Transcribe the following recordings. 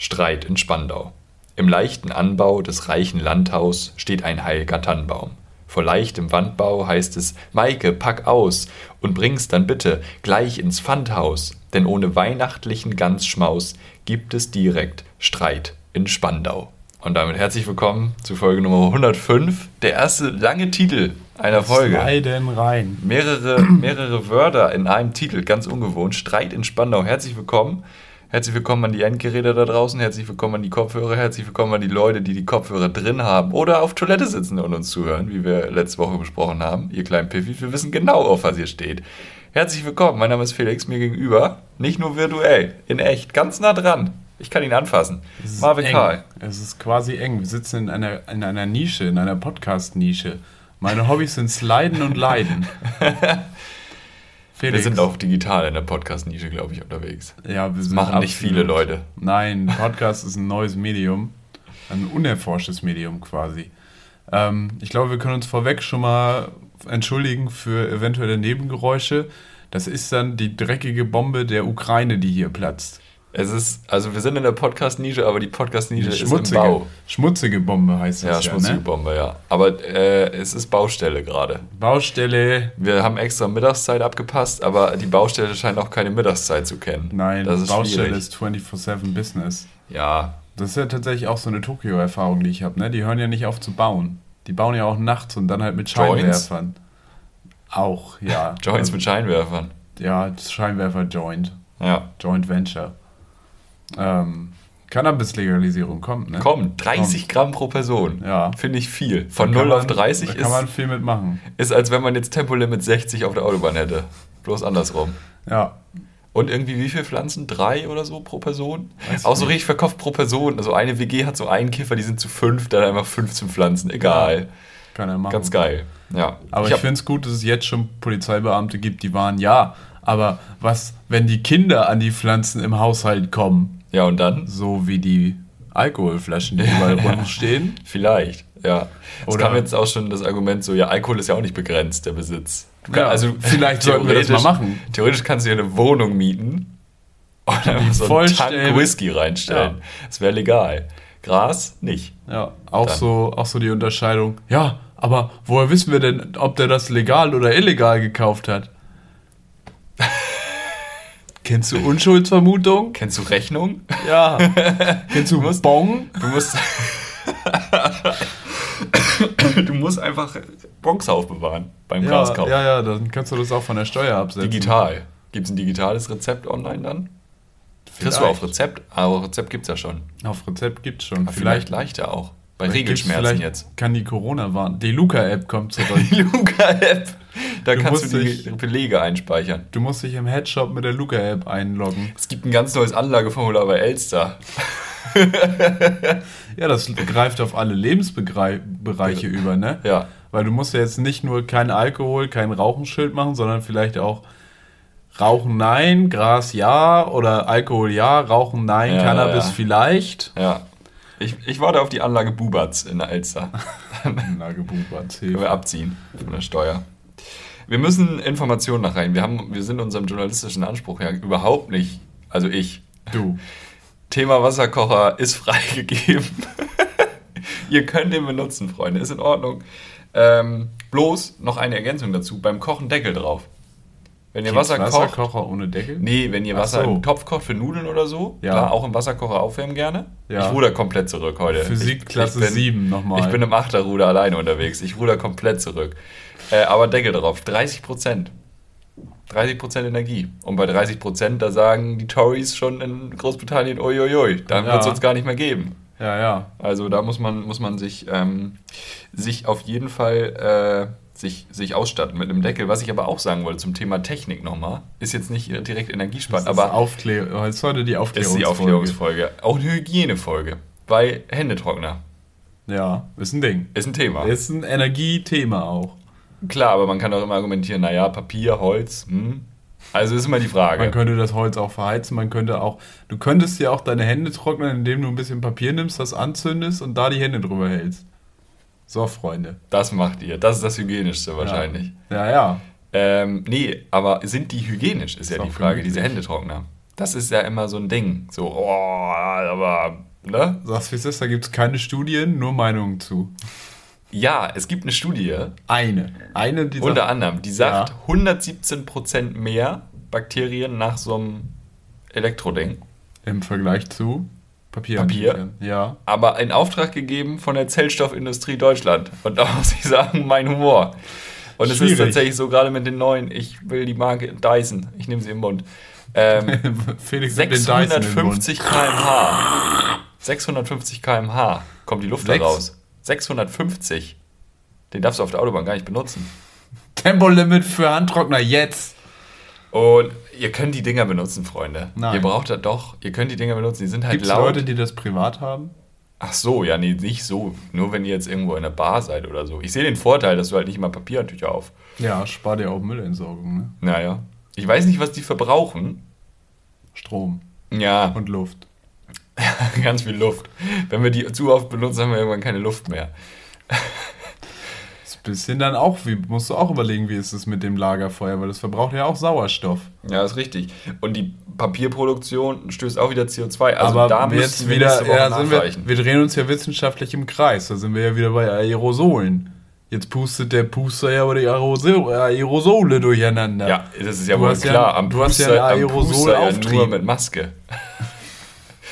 Streit in Spandau. Im leichten Anbau des reichen Landhaus steht ein heilger Tannenbaum. Vor leichtem Wandbau heißt es, Maike, pack aus und bring's dann bitte gleich ins Pfandhaus, denn ohne weihnachtlichen Ganzschmaus gibt es direkt Streit in Spandau. Und damit herzlich willkommen zu Folge Nummer 105, der erste lange Titel einer Folge. Sliden rein. Mehrere, mehrere Wörter in einem Titel, ganz ungewohnt. Streit in Spandau. Herzlich willkommen. Herzlich willkommen an die Endgeräte da draußen, herzlich willkommen an die Kopfhörer, herzlich willkommen an die Leute, die die Kopfhörer drin haben oder auf Toilette sitzen und uns zuhören, wie wir letzte Woche besprochen haben. Ihr kleinen Piffis, wir wissen genau, auf was ihr steht. Herzlich willkommen, mein Name ist Felix, mir gegenüber, nicht nur virtuell, in echt, ganz nah dran. Ich kann ihn anfassen. Marvin Karl. Es ist quasi eng. Wir sitzen in einer, in einer Nische, in einer Podcast-Nische. Meine Hobbys sind Sliden und Leiden. Felix. Wir sind auch digital in der Podcast-Nische, glaube ich, unterwegs. Ja, wir sind machen nicht viele Leute. Nein, Podcast ist ein neues Medium, ein unerforschtes Medium quasi. Ähm, ich glaube, wir können uns vorweg schon mal entschuldigen für eventuelle Nebengeräusche. Das ist dann die dreckige Bombe der Ukraine, die hier platzt. Es ist, also wir sind in der Podcast-Nische, aber die Podcast-Nische ist im Bau. Schmutzige Bombe heißt das ja. schmutzige ne? Bombe, ja. Aber äh, es ist Baustelle gerade. Baustelle. Wir haben extra Mittagszeit abgepasst, aber die Baustelle scheint auch keine Mittagszeit zu kennen. Nein, das ist Baustelle schwierig. ist 24-7 Business. Ja. Das ist ja tatsächlich auch so eine Tokio-Erfahrung, die ich habe. Ne? Die hören ja nicht auf zu bauen. Die bauen ja auch nachts und dann halt mit Scheinwerfern. Joints? Auch, ja. Joints mit Scheinwerfern. Ja, Scheinwerfer-Joint. Ja. Joint Venture. Ähm, Cannabis-Legalisierung kommt, ne? Kommt, 30 kommt. Gramm pro Person. Ja. Finde ich viel. Von 0 auf 30 da ist. kann man viel mitmachen. Ist, als wenn man jetzt Tempolimit 60 auf der Autobahn hätte. Bloß andersrum. Ja. Und irgendwie wie viele Pflanzen? Drei oder so pro Person? Weiß Auch so richtig verkauft pro Person. Also eine WG hat so einen Kiffer, die sind zu fünf, dann einfach 15 Pflanzen. Egal. Ja, kann er machen. Ganz geil. Ja. Aber ich, ich finde es gut, dass es jetzt schon Polizeibeamte gibt, die waren, ja, aber was, wenn die Kinder an die Pflanzen im Haushalt kommen? Ja, und dann? So wie die Alkoholflaschen, die überall rumstehen. Vielleicht, ja. Es kam jetzt auch schon das Argument so, ja, Alkohol ist ja auch nicht begrenzt, der Besitz. Kann, ja, also vielleicht sollten wir das mal machen. Theoretisch kannst du dir eine Wohnung mieten und dann so einen Tank Whisky reinstellen. Ja. Das wäre legal. Gras nicht. Ja, auch so, auch so die Unterscheidung. Ja, aber woher wissen wir denn, ob der das legal oder illegal gekauft hat? Kennst du Unschuldsvermutung? Kennst du Rechnung? Ja. Kennst du, musst, Bon? Du musst. du musst einfach Bonks aufbewahren beim ja, Graskauf. Ja, ja, dann kannst du das auch von der Steuer absetzen. Digital. Gibt es ein digitales Rezept online dann? Vielleicht. Kriegst du auf Rezept? Aber Rezept gibt es ja schon. Auf Rezept gibt es schon. Vielleicht, vielleicht leichter auch. Bei Regelschmerzen jetzt. Kann die Corona warnen. Die Luca-App kommt zurück. die Luca-App. Da du kannst du die dich, Belege einspeichern. Du musst dich im Headshop mit der Luca-App einloggen. Es gibt ein ganz neues Anlageformular bei Elster. ja, das greift auf alle Lebensbereiche über, ne? Ja. Weil du musst ja jetzt nicht nur kein Alkohol, kein Rauchenschild machen, sondern vielleicht auch Rauchen nein, Gras ja oder Alkohol ja, Rauchen nein, ja, Cannabis ja. vielleicht. Ja. Ich, ich warte auf die Anlage Bubatz in der Elster. Anlage Bubatz, Können wir abziehen von der Steuer. Wir müssen Informationen nach rein. Wir, haben, wir sind unserem journalistischen Anspruch ja überhaupt nicht, also ich. Du. Thema Wasserkocher ist freigegeben. Ihr könnt den benutzen, Freunde, ist in Ordnung. Ähm, bloß noch eine Ergänzung dazu: beim Kochen Deckel drauf. Wenn ihr Wasser kocht. Wasserkocher ohne Deckel? Nee, wenn ihr Wasser so. im Topf kocht für Nudeln oder so, ja. klar, auch im Wasserkocher aufwärmen gerne. Ja. Ich ruder komplett zurück heute. Physikklasse 7 nochmal. Ich bin im Achterruder alleine unterwegs. Ich ruder komplett zurück. Äh, aber Deckel drauf, 30 Prozent. 30 Prozent Energie. Und bei 30 Prozent, da sagen die Tories schon in Großbritannien, uiuiui, dann ja. wird es uns gar nicht mehr geben. Ja, ja. Also da muss man, muss man sich, ähm, sich auf jeden Fall äh, sich, sich ausstatten mit einem Deckel. Was ich aber auch sagen wollte zum Thema Technik nochmal, ist jetzt nicht direkt energiesparend, aber. Aufklär ist heute die Aufklärungsfolge. Ist die Aufklärungsfolge. Auch eine Hygienefolge. Bei Händetrockner. Ja, ist ein Ding. Ist ein Thema. Ist ein Energiethema auch. Klar, aber man kann auch immer argumentieren, naja, Papier, Holz, hm. Also ist immer die Frage. Man könnte das Holz auch verheizen, man könnte auch, du könntest ja auch deine Hände trocknen, indem du ein bisschen Papier nimmst, das anzündest und da die Hände drüber hältst. So, Freunde. Das macht ihr. Das ist das Hygienischste wahrscheinlich. Ja, ja. ja. Ähm, nee, aber sind die hygienisch, ist, ist ja die Frage, diese Händetrockner. Das ist ja immer so ein Ding. So, oh, aber, ne? Sagst wie es ist, da gibt es keine Studien, nur Meinungen zu. Ja, es gibt eine Studie, Eine. Eine, die unter sagt, anderem, die sagt Ja. 117% mehr Bakterien nach so einem Elektroding. im Vergleich zu Papier. Papier? Ja. Aber in Auftrag gegeben von der Zellstoffindustrie Deutschland. Und da muss ich sagen, mein Humor. Und es ist Schwierig. tatsächlich so, gerade mit den neuen, ich will die Marke Dyson, ich nehme sie im Mund. Ähm, Felix nimmt den Dyson in den Mund. 650 km/h. 650 km/h kommt die Luft da raus. 650. Den darfst du auf der Autobahn gar nicht benutzen. Tempolimit für Handtrockner jetzt. Und ihr könnt die Dinger benutzen, Freunde. Nein. Ihr braucht das doch. Ihr könnt die Dinger benutzen. Die sind halt Gibt es laut. Leute, die das privat haben? Ach so, ja, nee, nicht so. Nur wenn ihr jetzt irgendwo in einer Bar seid oder so. Ich sehe den Vorteil, dass du halt nicht immer Papiertücher auf. Ja, spar dir auch Müllentsorgung, ne? Naja. Ich weiß nicht, was die verbrauchen. Strom Ja, und Luft. ganz viel Luft. Wenn wir die zu oft benutzen, haben wir irgendwann keine Luft mehr. Das ist ein bisschen dann auch, wie musst du auch überlegen, wie ist es mit dem Lagerfeuer, weil das verbraucht ja auch Sauerstoff. Ja, ist richtig. Und die Papierproduktion stößt auch wieder CO2. Also Aber da jetzt wir wieder, ja, wir, wir drehen uns ja wissenschaftlich im Kreis. Da sind wir ja wieder bei Aerosolen. Jetzt pustet der Puster ja aber die Aerosol, Aerosole durcheinander. Ja, das ist ja Du wohl hast ja- klar. Am du hast ja Puster, einen am Puster ja nur mit Maske.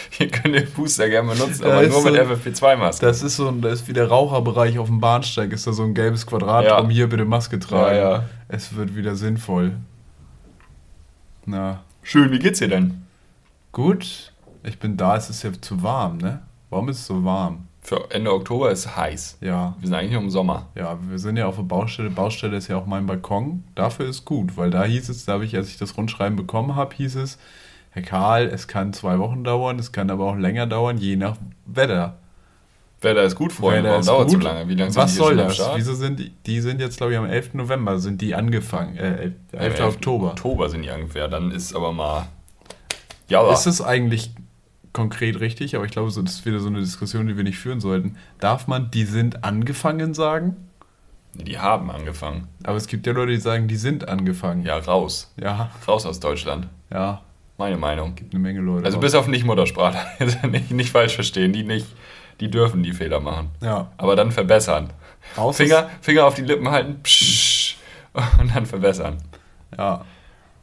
Ihr könnt den Puster gerne benutzen, Da aber nur mit so- FFP2-Maske. Das ist so ein, da ist wie der Raucherbereich auf dem Bahnsteig, ist da so ein gelbes Quadrat Ja. drum, hier bitte Maske tragen. Ja, ja. Es wird wieder sinnvoll. Na, Schön, wie geht's dir denn? gut. Ich bin da, es ist ja zu warm, ne? Warum ist es so warm? Für Ende Oktober ist es heiß. Ja, Wir sind eigentlich im Sommer. ja, wir sind ja auf der Baustelle. Baustelle ist ja auch mein Balkon. Dafür ist gut, weil da hieß es, da habe ich, als ich das Rundschreiben bekommen habe, hieß es, Herr Karl, es kann zwei Wochen dauern, es kann aber auch länger dauern, je nach Wetter. Wetter ist gut, Freunde. Wetter Warum ist dauert so lange? Wie lange Was sind die soll das? Wieso sind die, die sind jetzt, glaube ich, am 11. November sind die angefangen. Äh, 11. Ja, Oktober. Oktober sind die ungefähr. Dann ist aber mal. Ja, aber. Ist es eigentlich konkret richtig? Aber ich glaube, das ist wieder so eine Diskussion, die wir nicht führen sollten. Darf man die sind angefangen sagen? die haben angefangen. Aber es gibt ja Leute, die sagen, die sind angefangen. Ja, raus. Ja, Raus aus Deutschland. ja, Meine Meinung. gibt eine Menge Leute. Also bis auf Nicht-Muttersprachler. Also nicht, nicht falsch verstehen. Die nicht. Die dürfen die Fehler machen. ja. Aber dann verbessern. Raus Finger, Finger auf die Lippen halten. Psch, und dann verbessern. Ja.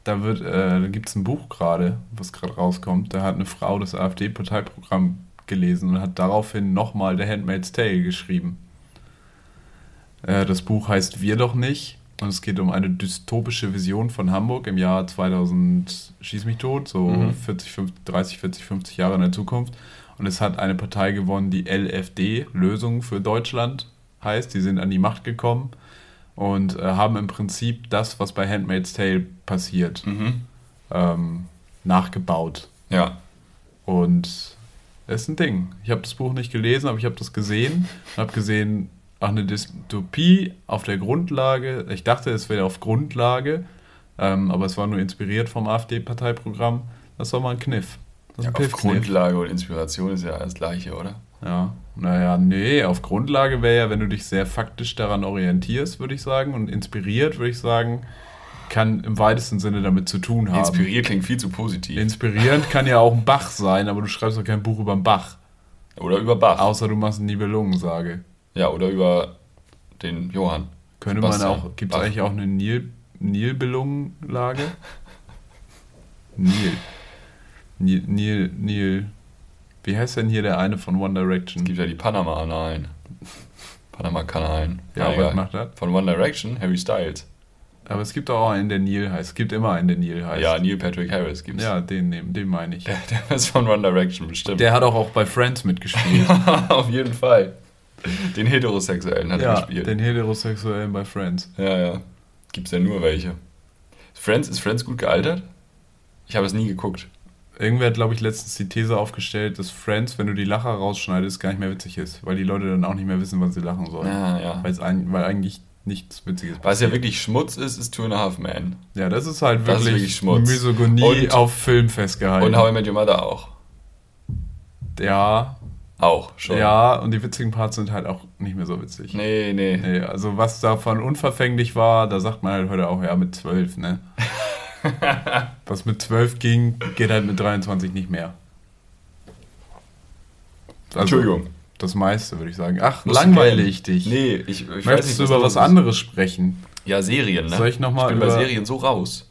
Da wird, äh, da gibt es ein Buch gerade, was gerade rauskommt. Da hat eine Frau das AfD-Parteiprogramm gelesen und hat daraufhin nochmal The Handmaid's Tale geschrieben. Äh, das Buch heißt Wir doch nicht und es geht um eine dystopische Vision von Hamburg im Jahr 2000, schieß mich tot, so Mhm. 40, 50, 30, 40, 50 Jahre in der Zukunft. Und es hat eine Partei gewonnen, die LFD, Lösung für Deutschland heißt. Die sind an die Macht gekommen und äh, haben im Prinzip das, was bei Handmaid's Tale passiert, Mhm. ähm, nachgebaut. Ja. Und es ist ein Ding. Ich habe das Buch nicht gelesen, aber ich habe das gesehen und habe gesehen, ach, eine Dystopie auf der Grundlage. Ich dachte, es wäre auf Grundlage, ähm, aber es war nur inspiriert vom AfD-Parteiprogramm. Das war mal ein Kniff. Ja ein auf. Grundlage und Inspiration ist ja das Gleiche, oder? Ja, naja, nee, auf Grundlage wäre ja, wenn du dich sehr faktisch daran orientierst, würde ich sagen, und inspiriert, würde ich sagen, kann im weitesten Sinne damit zu tun haben. Inspiriert klingt viel zu positiv. Inspirierend kann ja auch ein Bach sein, aber du schreibst doch kein Buch über einen Bach. oder über Bach. Außer du machst eine Nibelungensage. Ja, oder über den Johann. Könnte Sebastian man auch, gibt es eigentlich auch eine Nil, Nilbelungenlage? Nil. Nil, Nil, Nil. Wie heißt denn hier der eine von One Es Direction? gibt ja die Panama-Analen. Panama-Kanalen. Ja, egal. was macht das? Von One Direction, Harry Styles. Aber es gibt auch einen, der Neil heißt. Es gibt immer einen, der Neil heißt. Ja, Neil Patrick Harris gibt's. Ja, den, nehmen- den meine ich. Der, der ist von One Direction bestimmt. Der hat auch, auch bei Friends mitgespielt. Auf jeden Fall. Den Heterosexuellen hat er ja, gespielt. den Heterosexuellen bei Friends. Ja, ja. Gibt's ja nur welche. Friends, ist Friends gut gealtert? Ich habe es nie geguckt. Irgendwer hat, glaube ich, letztens die These aufgestellt, dass Friends, wenn du die Lacher rausschneidest, gar nicht mehr witzig ist. Weil die Leute dann auch nicht mehr wissen, wann sie lachen sollen. Ja, ja. Weil, es ein, weil eigentlich nichts Witziges Was ja wirklich Schmutz ist, ist Two and a Half Men. Ja, das ist halt Das ist wirklich, wirklich Schmutz. Misogonie Und- auf Film festgehalten. Und How I Met Your Mother auch. ja, Auch schon. ja, und die witzigen Parts sind halt auch nicht mehr so witzig. Nee, nee. Nee, also was davon unverfänglich war, da sagt man halt heute auch, ja, mit zwölf, ne? Was mit 12 ging, geht halt mit 23 nicht mehr. Also, Entschuldigung. Das meiste, würde ich sagen. Ach, langweile kennen. ich dich. Nee, ich, ich weiß Möchtest nicht, du über was anderes sprechen? Ja, Serien, ne? Soll ich noch mal Ich bin bei über- Serien so raus.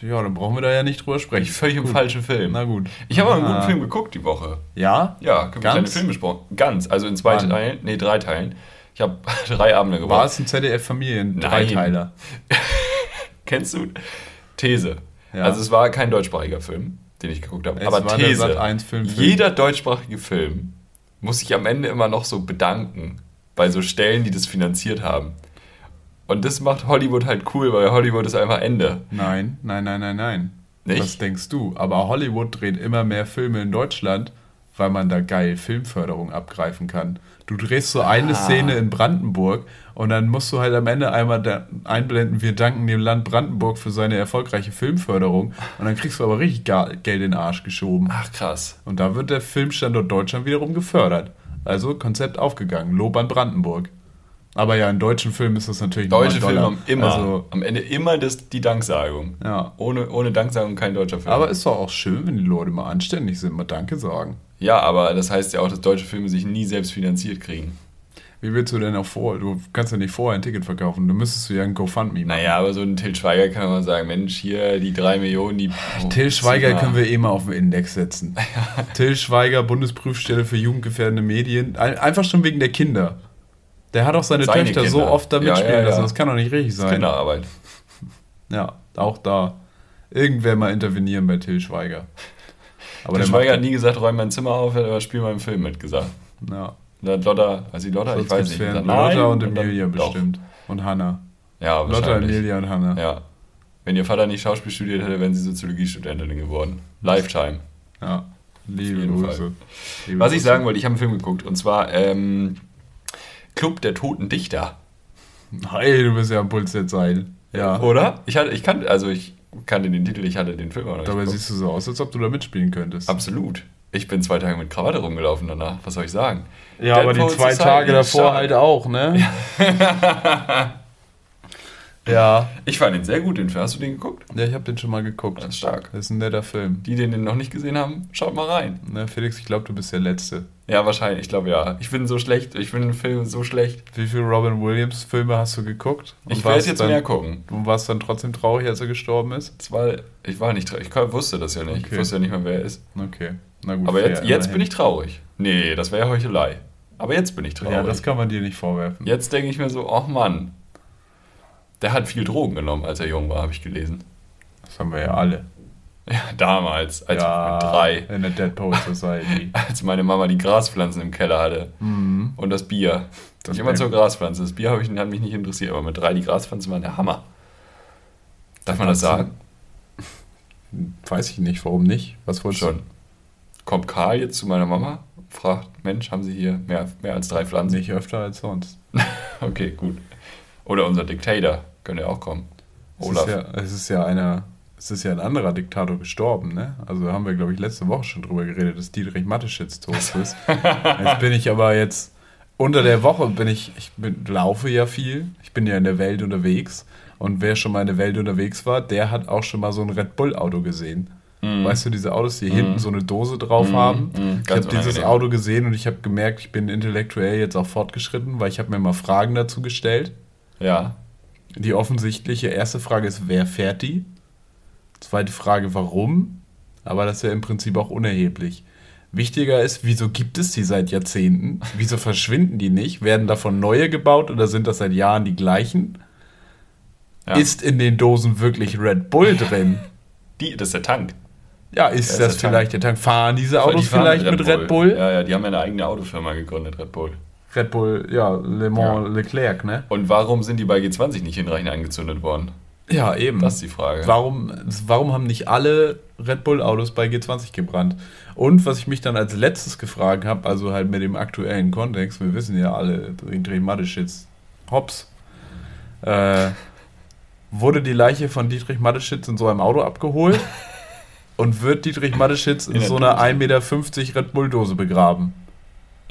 Ja, dann brauchen wir da ja nicht drüber sprechen. völlig im falschen Film. Na gut. Ich habe aber einen Ah. guten Film geguckt die Woche. Ja? Ja, Ganz? kleine Film besprochen. Ganz, also in zwei Wann? Teilen, nee, drei Teilen. Ich habe drei Abende War gebraucht. es ein ZDF-Familien? Nein. Dreiteiler. Kennst du? These. Ja. Also es war kein deutschsprachiger Film, den ich geguckt habe. Es aber war These. Sat.1-Film. Jeder deutschsprachige Film muss sich am Ende immer noch so bedanken bei so Stellen, die das finanziert haben. Und das macht Hollywood halt cool, weil Hollywood ist einfach Ende. Nein, nein, nein, nein, nein. Nicht? Was denkst du? Aber Hollywood dreht immer mehr Filme in Deutschland, weil man da geil Filmförderung abgreifen kann. Du drehst so eine Ah. Szene in Brandenburg und dann musst du halt am Ende einmal einblenden, wir danken dem Land Brandenburg für seine erfolgreiche Filmförderung und dann kriegst du aber richtig Geld in den Arsch geschoben. Ach krass. Und da wird der Filmstandort Deutschland wiederum gefördert. Also Konzept aufgegangen. Lob an Brandenburg. Aber ja, in deutschen Filmen ist das natürlich Deutsche Filme haben immer, Also, am Ende immer das, die Danksagung. ja. Ohne, ohne Danksagung kein deutscher Film. Aber ist doch auch schön, wenn die Leute mal anständig sind, mal Danke sagen. ja, aber das heißt ja auch, dass deutsche Filme sich nie selbst finanziert kriegen. Wie willst du denn auch vor? Du kannst ja nicht vorher ein Ticket verkaufen. Du müsstest du ja ein GoFundMe machen. Naja, aber so ein Till Schweiger kann man sagen, Mensch, hier die drei Millionen, die... Till Schweiger können wir eh mal auf den Index setzen. Till Schweiger, Bundesprüfstelle für jugendgefährdende Medien. Ein- Einfach schon wegen der Kinder. Der hat auch seine, Seine Töchter so Kinder. oft da Ja, mitspielen ja, ja. lassen. Das kann doch nicht richtig sein. Kinderarbeit. Ja, auch da. Irgendwer mal intervenieren bei Till Schweiger. Aber Till der Schweiger hat nie gesagt, räum mein Zimmer auf, er hat aber spiel mal im Film mitgesagt. ja. Da hat Lotta, also die Lotta, ich weiß nicht. Gesagt, Lotta und dann Emilia doch. bestimmt. Und Hanna. Ja, Lotta. Emilia und Hanna. Ja. Wenn ihr Vater nicht Schauspiel studiert hätte, wären sie Soziologiestudentin geworden. Lifetime. Ja. Liebe Grüße. Liebe Was ich sagen wollte, ich habe einen Film geguckt und zwar ähm, Club der Toten Dichter. Hey, du bist ja am Puls der Zeit. Ja. Oder? Ich hatte, ich kannte, also ich kannte den Titel, ich hatte den Film aber noch Dabei siehst du so aus, als ob du da mitspielen könntest. Absolut. Ich bin zwei Tage mit Krawatte rumgelaufen danach. Was soll ich sagen? Ja, Dead aber die zwei Society Tage davor halt auch, ne? Ja. Ich fand ihn sehr gut, den Film. Hast du den geguckt? Ja, ich habe den schon mal geguckt. Das ist stark. Das ist ein netter Film. Die, die den noch nicht gesehen haben, schaut mal rein. Ne, Felix, ich glaube, du bist der Letzte. Ja, wahrscheinlich. Ich glaube ja. Ich bin so schlecht. Ich finde den Film so schlecht. Wie viele Robin Williams Filme hast du geguckt? Und Ich werde jetzt dann, mehr gucken. Du warst dann trotzdem traurig, als er gestorben ist? Das war, ich war nicht traurig. Ich wusste das ja nicht. Ich Okay. wusste ja nicht mehr, wer er ist. Okay. Na gut. Aber fair, jetzt, jetzt bin ich traurig. Nee, das wäre ja Heuchelei. Aber jetzt bin ich traurig. Ja, das kann man dir nicht vorwerfen. jetzt denke ich mir so, ach Mann. Der hat viel Drogen genommen, als er jung war, habe ich gelesen. Das haben wir ja alle. Ja, damals, als ja, ich mit drei. In der Dead Poet Society. Als meine Mama die Graspflanzen im Keller hatte. mhm. Und das Bier. Das ich immer zur Graspflanze. Das Bier habe ich, hat mich nicht interessiert, aber mit drei die Graspflanzen waren der Hammer. Darf man das sagen? Weiß ich nicht, warum nicht? Was wolltest Schon. Kommt Karl jetzt zu meiner Mama, fragt, Mensch, haben Sie hier mehr, mehr als drei? Pflanzen? Nicht öfter als sonst. Okay, gut. Oder unser Dictator, könnte auch kommen. Es Olaf. ist ja, es ist ja einer, es ist ja ein anderer Diktator gestorben, ne? Also haben wir, glaube ich, letzte Woche schon drüber geredet, dass Dietrich Mateschitz tot ist. jetzt bin ich aber jetzt, unter der Woche bin ich, ich bin, laufe ja viel, ich bin ja in der Welt unterwegs und wer schon mal in der Welt unterwegs war, der hat auch schon mal so ein Red Bull Auto gesehen. Mhm. Weißt du, diese Autos, die hinten so eine Dose drauf haben. mhm, ich habe dieses. Auto gesehen und ich habe gemerkt, ich bin intellektuell jetzt auch fortgeschritten, weil ich habe mir mal Fragen dazu gestellt. Ja. Die offensichtliche erste Frage ist, wer fährt die? Zweite Frage, warum? Aber das ist ja im Prinzip auch unerheblich. Wichtiger ist, wieso gibt es die seit Jahrzehnten? Wieso verschwinden die nicht? Werden davon neue gebaut oder sind das seit Jahren die gleichen? ja. Ist in den Dosen wirklich Red Bull drin? die, das ist der Tank. Ja, ist Ja, ist das der vielleicht der Tank? Fahren diese Die Autos fahren vielleicht mit Red Bull? Ja, ja, die haben ja eine eigene Autofirma gegründet, Red Bull. Red Bull, ja, Le Mans Leclerc, ne? Und warum sind die bei G20 nicht hinreichend angezündet worden? Ja, eben. Das ist die Frage. Warum, warum haben nicht alle Red Bull-Autos bei G20 gebrannt? Und was ich mich dann als letztes gefragt habe, also halt mit dem aktuellen Kontext, wir wissen ja alle, Dietrich Mateschitz, Hops, äh, wurde die Leiche von Dietrich Mateschitz in so einem Auto abgeholt und wird Dietrich Mateschitz in, In so einer Dose. 1,50 Meter Red Bull-Dose begraben?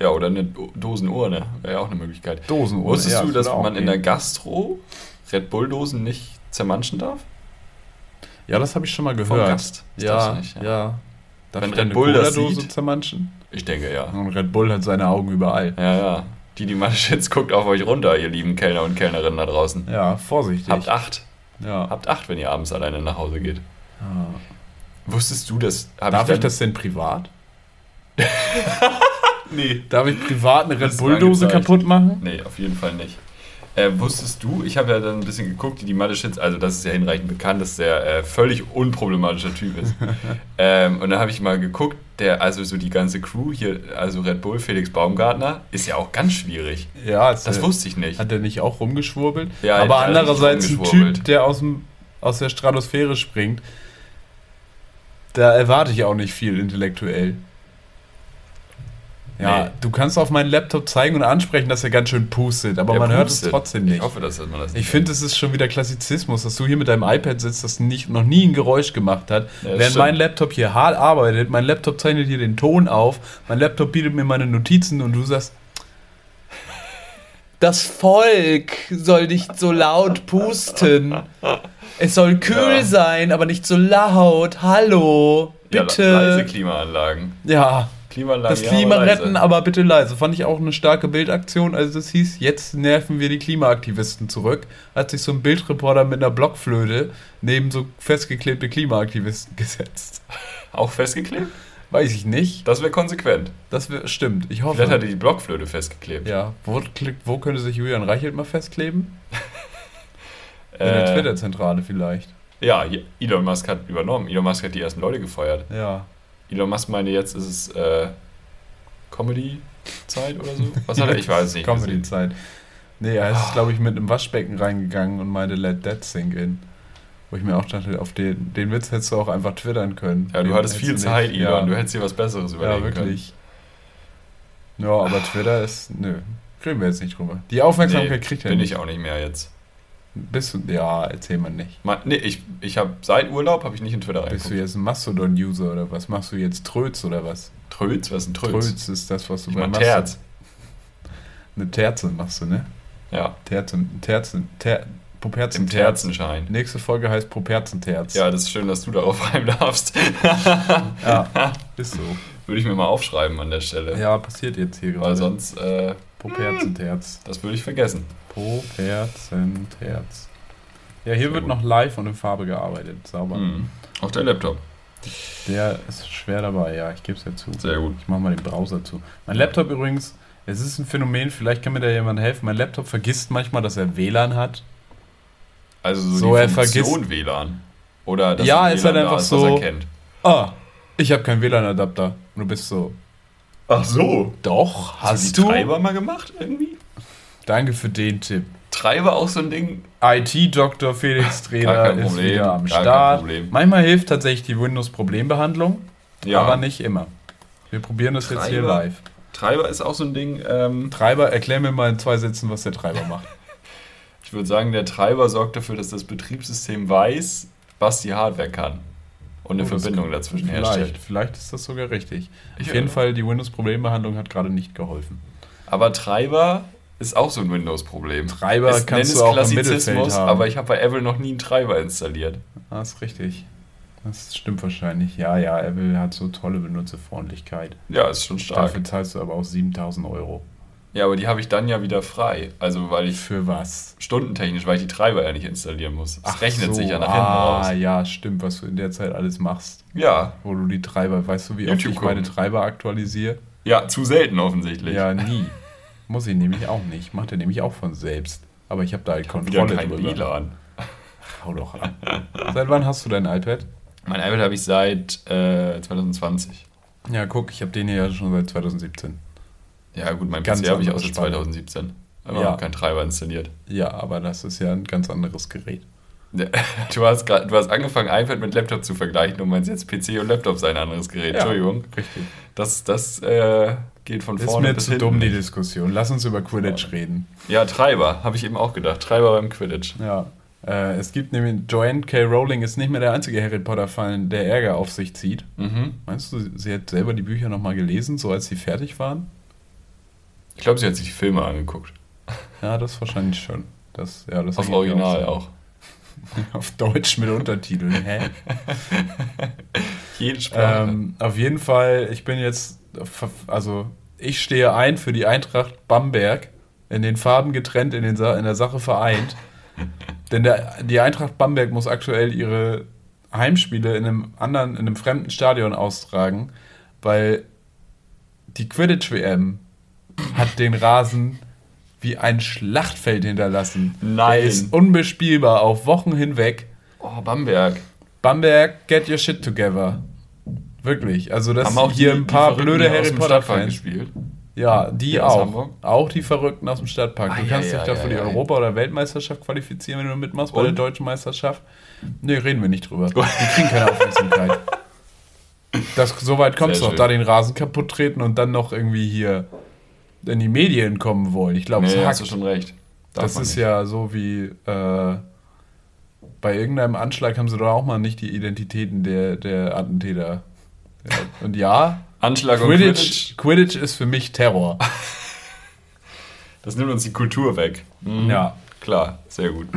Ja, oder eine Do- Dosenurne. Wäre ja auch eine Möglichkeit. Dosenuhr. Wusstest ja, du, das dass man in der. Gastro Red Bull-Dosen nicht zermanschen darf? Ja, das habe ich schon mal Vom gehört. Gast. Das Ja, nicht, ja. ja. Darf Wenn ich Red Bull das sieht- zermanschen? Ich denke ja. Und Red Bull hat seine Augen überall. Ja, ja. Die, die Manaschitz guckt auf euch runter, ihr lieben Kellner und Kellnerinnen da draußen. Ja, vorsichtig. Habt acht. ja. Habt acht, wenn ihr abends alleine nach Hause geht. Ja. Wusstest du das? Darf ich, dann- das denn privat? Nee. Darf ich privat eine Red Bull-Dose kaputt machen? Nee, auf jeden Fall nicht. Äh, wusstest du, ich habe ja dann ein bisschen geguckt, die Mathe-Shits, also das ist ja hinreichend bekannt, dass der äh, völlig unproblematischer Typ ist. ähm, und dann habe ich mal geguckt, der, also so die ganze Crew hier, also Red Bull, Felix Baumgartner, ist ja auch ganz schwierig. Ja, Das der- wusste ich nicht. Hat er nicht auch rumgeschwurbelt? Ja, Aber der andererseits ein. Typ, der aus, dem, aus der Stratosphäre springt, da erwarte ich auch nicht viel intellektuell. Ja, Nee. du kannst auf meinen Laptop zeigen und ansprechen, dass er ganz schön pustet, aber Der man hört es pustet. trotzdem nicht. Ich hoffe, dass man das Ich finde, es ist schon wieder Klassizismus, dass du hier mit deinem iPad sitzt, das nicht, noch nie ein Geräusch gemacht hat. Ja, während stimmt. mein Laptop hier hart arbeitet, mein Laptop zeichnet hier den Ton auf, mein Laptop bietet mir meine Notizen und du sagst, das Volk soll nicht so laut pusten. Es soll kühl Ja. sein, aber nicht so laut. Hallo, Ja, bitte. leise Klimaanlagen. Ja, Klimaanlagen, das ja, Klima aber leise. retten, aber bitte leise. Fand ich auch eine starke Bildaktion. Also das hieß, jetzt nerven wir die Klimaaktivisten zurück. Hat sich so ein Bildreporter mit einer Blockflöte neben so festgeklebte Klimaaktivisten gesetzt. Auch festgeklebt? Weiß ich nicht. Das wäre konsequent. Das wär, stimmt. Ich hoffe. Vielleicht hat er die Blockflöte festgeklebt. ja, wo, wo könnte sich Julian Reichelt mal festkleben? In Äh, der Twitter-Zentrale vielleicht. Ja, Elon Musk hat übernommen. Elon Musk hat die ersten Leute gefeuert. Ja. Elon Musk meinte, jetzt ist es äh, Comedy-Zeit oder so. Was hat er? Ich weiß es nicht. Comedy-Zeit. Nee, er ist, glaube ich, mit einem Waschbecken reingegangen und meinte, let that sink in. Wo ich mir auch dachte, auf den, den Witz hättest du auch einfach twittern können. Ja, du Den hattest viel Zeit, nicht- Elon. Ja, Du hättest dir was Besseres ja überlegen wirklich. Ja, aber Twitter ist. Nö, reden wir jetzt nicht drüber. Die Aufmerksamkeit Nee, kriegt er können. Bin nicht. ich auch nicht mehr jetzt. Bist du, ja, erzähl mal nicht. Ma- Nee, ich, ich habe seit Urlaub habe ich nicht in Twitter Bist du reingeguckt. jetzt ein Mastodon-User oder was? Machst du jetzt Tröts oder was? Tröls? Was ist ein Tröls? Tröts ist das, was du Ich bei Mastodon- Terz. Eine Terze machst du, ne? Ja, Terze, Terze, Ter, Puperzen im Terzenschein. Nächste Folge heißt Puperzenterz. Ja, das ist schön, dass du darauf rein darfst. ja, ist so. Würde ich mir mal aufschreiben an der Stelle. Ja, passiert jetzt hier Weil gerade. sonst, äh, Puperzenterz. das würde ich vergessen. Puperzenterz. Ja, hier Sehr wird gut. noch live und in Farbe gearbeitet. Sauber. Mhm. Auf der Laptop. Der ist schwer dabei, ja, ich gebe es ja zu. Sehr gut. Ich mache mal den Browser zu. Mein Laptop übrigens, es ist ein Phänomen, vielleicht kann mir da jemand helfen. Mein Laptop vergisst manchmal, dass er WLAN hat. Also so, So, die er Funktion vergisst- WLAN. Oder dass Ja, das ist halt WLAN da einfach was so- er kennt. Ah, ich habe keinen WLAN-Adapter. Und du bist so, Ach so. doch, Hast, hast du Treiber mal gemacht irgendwie? Danke für den Tipp. Treiber auch so ein Ding? IT-Doktor Felix kein ist Problem, wieder am Start. Manchmal hilft tatsächlich die Windows-Problembehandlung, Ja. aber nicht immer. Wir probieren das jetzt hier Treiber? live. Treiber ist auch so ein Ding. Ähm, Treiber, erklär mir mal in zwei Sätzen, was der Treiber macht. ich würde sagen, der Treiber sorgt dafür, dass das Betriebssystem weiß, was die Hardware kann. Und eine das Verbindung dazwischen Vielleicht, herstellt. vielleicht ist das sogar richtig. Ich Auf jeden höre. Fall, die Windows-Problembehandlung hat gerade nicht geholfen. Aber Treiber ist auch so ein Windows-Problem. Treiber Es- kannst du auch im Mittelfeld Klassizismus, haben. aber ich habe bei Apple noch nie einen Treiber installiert. Ah, ist richtig. Das stimmt wahrscheinlich. Ja, ja, Apple hat so tolle Benutzerfreundlichkeit. Ja, ist schon stark. Dafür zahlst du aber auch 7000 Euro. Ja, aber die habe ich dann ja wieder frei. Also, weil ich Für was? stundentechnisch, weil ich die Treiber ja nicht installieren muss. Es Ach rechnet so, sich ja nach hinten ah, raus. ja, stimmt, was du in der Zeit alles machst. Ja, Wo du die Treiber, weißt du, wie oft YouTube ich meine gucken. Treiber aktualisiere? ja, zu selten offensichtlich. Ja, nie. Muss ich nämlich auch nicht. Macht er nämlich auch von selbst. Aber ich habe da halt Wieder Kontrolle kein drüber. WLAN. Hau doch ab. Seit wann hast du dein iPad? Mein iPad habe ich seit äh, 2020. Ja, guck, ich habe den hier ja schon seit 2017. Ja, gut, mein Ganz PC habe ich Spanne. 2017. Aber Ja. noch keinen Treiber installiert. Ja, aber das ist ja ein ganz anderes Gerät. Ja, Du hast, grad, du hast angefangen, iPad mit Laptop zu vergleichen und meinst jetzt PC und Laptop sei ein anderes Gerät. Entschuldigung. Richtig. Das, das äh, geht von Ist vorne mir bis zu dumm, die. Diskussion. Lass uns über Quidditch reden. Ja, Treiber, habe ich eben auch gedacht. Treiber beim Quidditch. Ja. Äh, es gibt nämlich, Joanne K. Rowling ist nicht mehr der einzige Harry Potter-Fan, der Ärger auf sich zieht. Mhm. Meinst du, sie hat selber die Bücher nochmal gelesen, so als sie fertig waren? Ich glaube, sie hat sich die Filme angeguckt. Ja, das wahrscheinlich schon. Das, ja, das Auf Original Sinn. auch. Auf Deutsch mit Untertiteln, hä? Jede Sprache. Ähm, auf jeden Fall, ich bin jetzt, also ich stehe ein für die Eintracht Bamberg, in den Farben getrennt, in, den Sa in der Sache vereint. Denn der, die Eintracht Bamberg muss aktuell ihre Heimspiele in einem anderen, in einem fremden Stadion austragen, weil die Quidditch-WM hat den Rasen wie ein Schlachtfeld hinterlassen. Nein. Er ist unbespielbar auf Wochen hinweg. oh, Bamberg. Bamberg, get your shit together. Wirklich. Also das Haben auch hier die- ein paar blöde Harry Potter Fans. gespielt. Ja, die aus auch. Auch die Verrückten aus dem Stadtpark. Du Ah, kannst ja, dich ja, da für ja, die ja. Europa- oder Weltmeisterschaft qualifizieren, wenn du mitmachst bei Und? der deutschen Meisterschaft. Nee, reden wir nicht drüber. Die kriegen keine Aufmerksamkeit. Das, so weit kommt es Sehr noch, da den Rasen kaputt treten und dann noch irgendwie hier in die Medien kommen wollen. Ich glaube, Nee, es hast du schon recht. Darf Das ist nicht. ja so wie äh, bei irgendeinem Anschlag haben sie doch auch mal nicht die Identitäten der, der Attentäter. Ja. Und ja, Anschlag und Quidditch, Quidditch, Quidditch ist für mich Terror. das nimmt uns die Kultur weg. Mhm. Ja. Klar, sehr gut.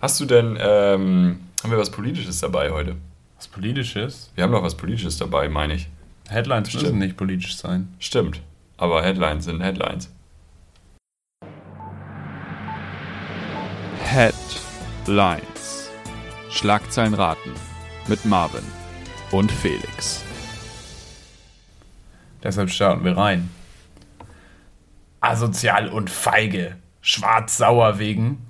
Hast du denn, ähm, haben wir was Politisches dabei heute? Was Politisches? Wir haben noch was Politisches dabei, meine ich. Headlines Stimmt. müssen nicht politisch sein. Stimmt. Aber Headlines sind Headlines. Headlines. Schlagzeilen raten mit Marvin und Felix. Deshalb starten wir rein. Asozial und feige. Schwarz-sauer wegen.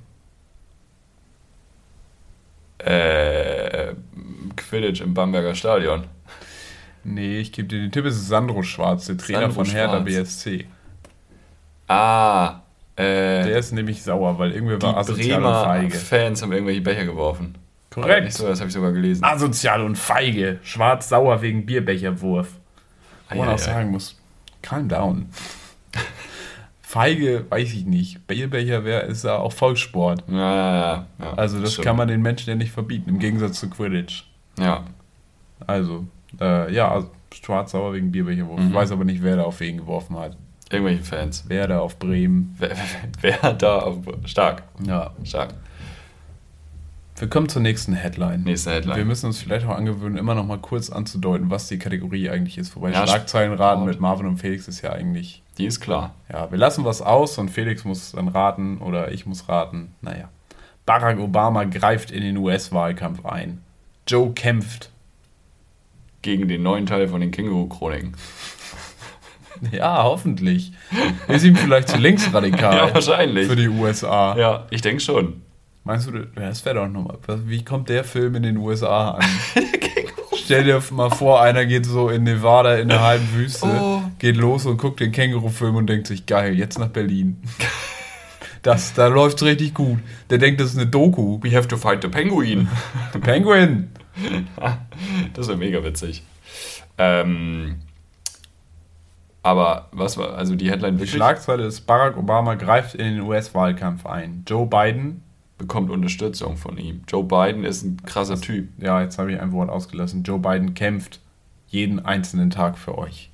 Äh, Quidditch im Bamberger Stadion. Nee, ich gebe dir den Tipp, es ist Sandro Schwarz, der Trainer Sandro von Hertha Schwarz. BSC. Ah, äh, Der ist nämlich sauer, weil irgendwer die war asozial und Bremer feige. Fans haben irgendwelche Becher geworfen. Korrekt. Nicht so, das habe ich sogar gelesen. Asozial und feige. Schwarz-sauer wegen Bierbecherwurf. Wo man Eieiei. auch sagen muss, calm down. feige, weiß ich nicht. Bierbecher wär, ist ja auch Volkssport. Ja, ja, ja, ja. Also das stimmt. kann man den Menschen ja nicht verbieten, im Gegensatz zu Quidditch. Ja, Also, äh, ja, also schwarz-sauer wegen Bierbecherwurf. Mhm. Ich weiß aber nicht, wer da auf wen geworfen hat. irgendwelche Fans. Wer da auf Bremen. Wer, wer, wer da auf, stark, Ja. stark. Wir kommen zur nächsten Headline. Nächste Headline. Wir müssen uns vielleicht auch angewöhnen, immer noch mal kurz anzudeuten, was die Kategorie eigentlich ist. Wobei Ja, Schlagzeilenraten Sport. mit Marvin und Felix ist ja eigentlich Die ist klar. Ja, wir lassen was aus und Felix muss dann raten oder ich muss raten. Naja. Barack Obama greift in den US-Wahlkampf ein. Joe kämpft. Gegen den neuen Teil von den Känguru-Chroniken. Ja, hoffentlich. Ist ihm vielleicht zu linksradikal Ja, wahrscheinlich. für die USA. Ja, ich denke schon. Meinst du, das wäre doch nochmal. Wie kommt der Film in den USA an? Stell dir mal vor, einer geht so in Nevada in der halben Wüste, Oh. geht los und guckt den Känguru-Film und denkt sich, geil, jetzt nach Berlin. Das, da läuft's richtig gut. Der denkt, das ist eine Doku. We have to fight the penguin. The Penguin. Das wäre mega witzig. Ähm, aber was war, also die Headline Die wirklich Schlagzeile ist, Barack Obama greift in den US-Wahlkampf ein. Joe Biden, bekommt Unterstützung von ihm. Joe Biden ist ein krasser Typ. ja, jetzt habe ich ein Wort ausgelassen. Joe Biden kämpft jeden einzelnen Tag für euch.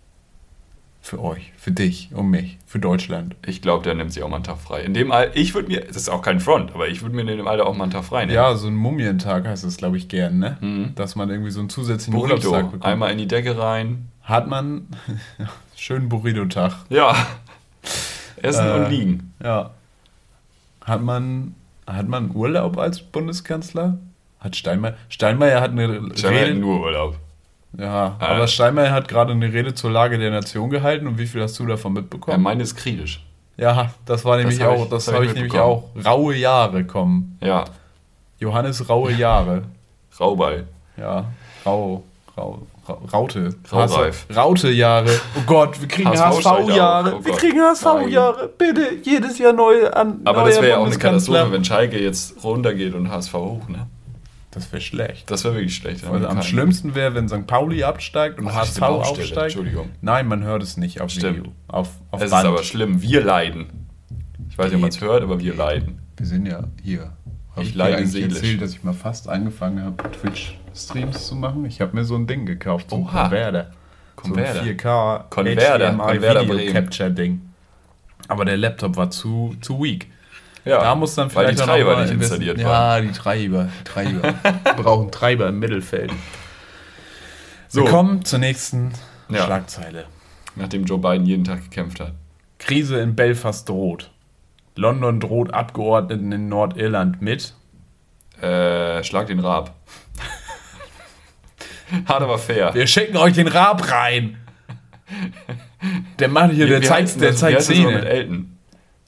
Für euch, für dich und mich, für Deutschland. Ich glaube, der nimmt sich auch mal einen Tag frei. In dem Alter, ich würde mir, das ist auch kein Front, aber ich würde mir in dem Alter auch mal einen Tag frei nehmen. Ja, so ein Mumientag heißt es, glaube ich, gern, ne? Mhm. Dass man irgendwie so einen zusätzlichen Burrito. Urlaubstag bekommt. Einmal in die Decke rein. Hat man schönen Burrito-Tag. Ja. Essen Äh, und liegen. Ja. Hat man, hat man Urlaub als Bundeskanzler? Hat Steinmeier, Steinmeier hat eine Scheinbar Rede, nur Urlaub. Ja, Äh. aber Steinmeier hat gerade eine Rede zur Lage der Nation gehalten und wie viel hast du davon Ja, mitbekommen? meine ist kritisch. Ja, das war nämlich hab auch, ich- das das hab habe ich ich nämlich auch. Raue Jahre kommen. Ja, Johannes raue Jahre. Rauball. Ja, rau, rau, rau Raute. Raureif. Raute-Jahre. Oh Gott, wir kriegen HSV-Jahre. Oh wir kriegen HSV-Jahre. Bitte, jedes Jahr neue an. Aber das wäre ja auch eine. Katastrophe, wenn Schalke jetzt runtergeht und HSV hoch, ne? Das wäre schlecht. Das wäre wirklich schlecht. Also am schlimmsten wäre, wenn St. Pauli absteigt und Oh, HSV aufsteigt. Entschuldigung. Nein, man hört es nicht auf Stimmt. Video. Auf, auf Es Band. ist aber schlimm. Wir leiden. Ich weiß nicht, ob man es hört, aber wir leiden. Wir sind ja hier. Hab Ich dir leide seelisch. erzählt, dass ich mal fast angefangen habe, Twitch-Streams zu machen. Ich habe mir so ein Ding gekauft, so ein. Converter. Converter. So ein 4K Converter. Converter Video Bremen. Capture Ding. Aber der Laptop war zu, zu weak. Ja, da muss dann weil vielleicht die auch noch Treiber mal nicht installiert Ja, die Treiber. Die Treiber. Wir brauchen Treiber im Mittelfeld. So. Wir kommen zur nächsten Ja. Schlagzeile. Nachdem Joe Biden jeden Tag gekämpft hat. Krise in Belfast droht. London droht Abgeordneten in Nordirland mit. Äh, schlag den Raab. Hart aber fair. Wir schicken euch den Raab rein. Der macht hier, der zeigt, der zeigt immer mit. Elton?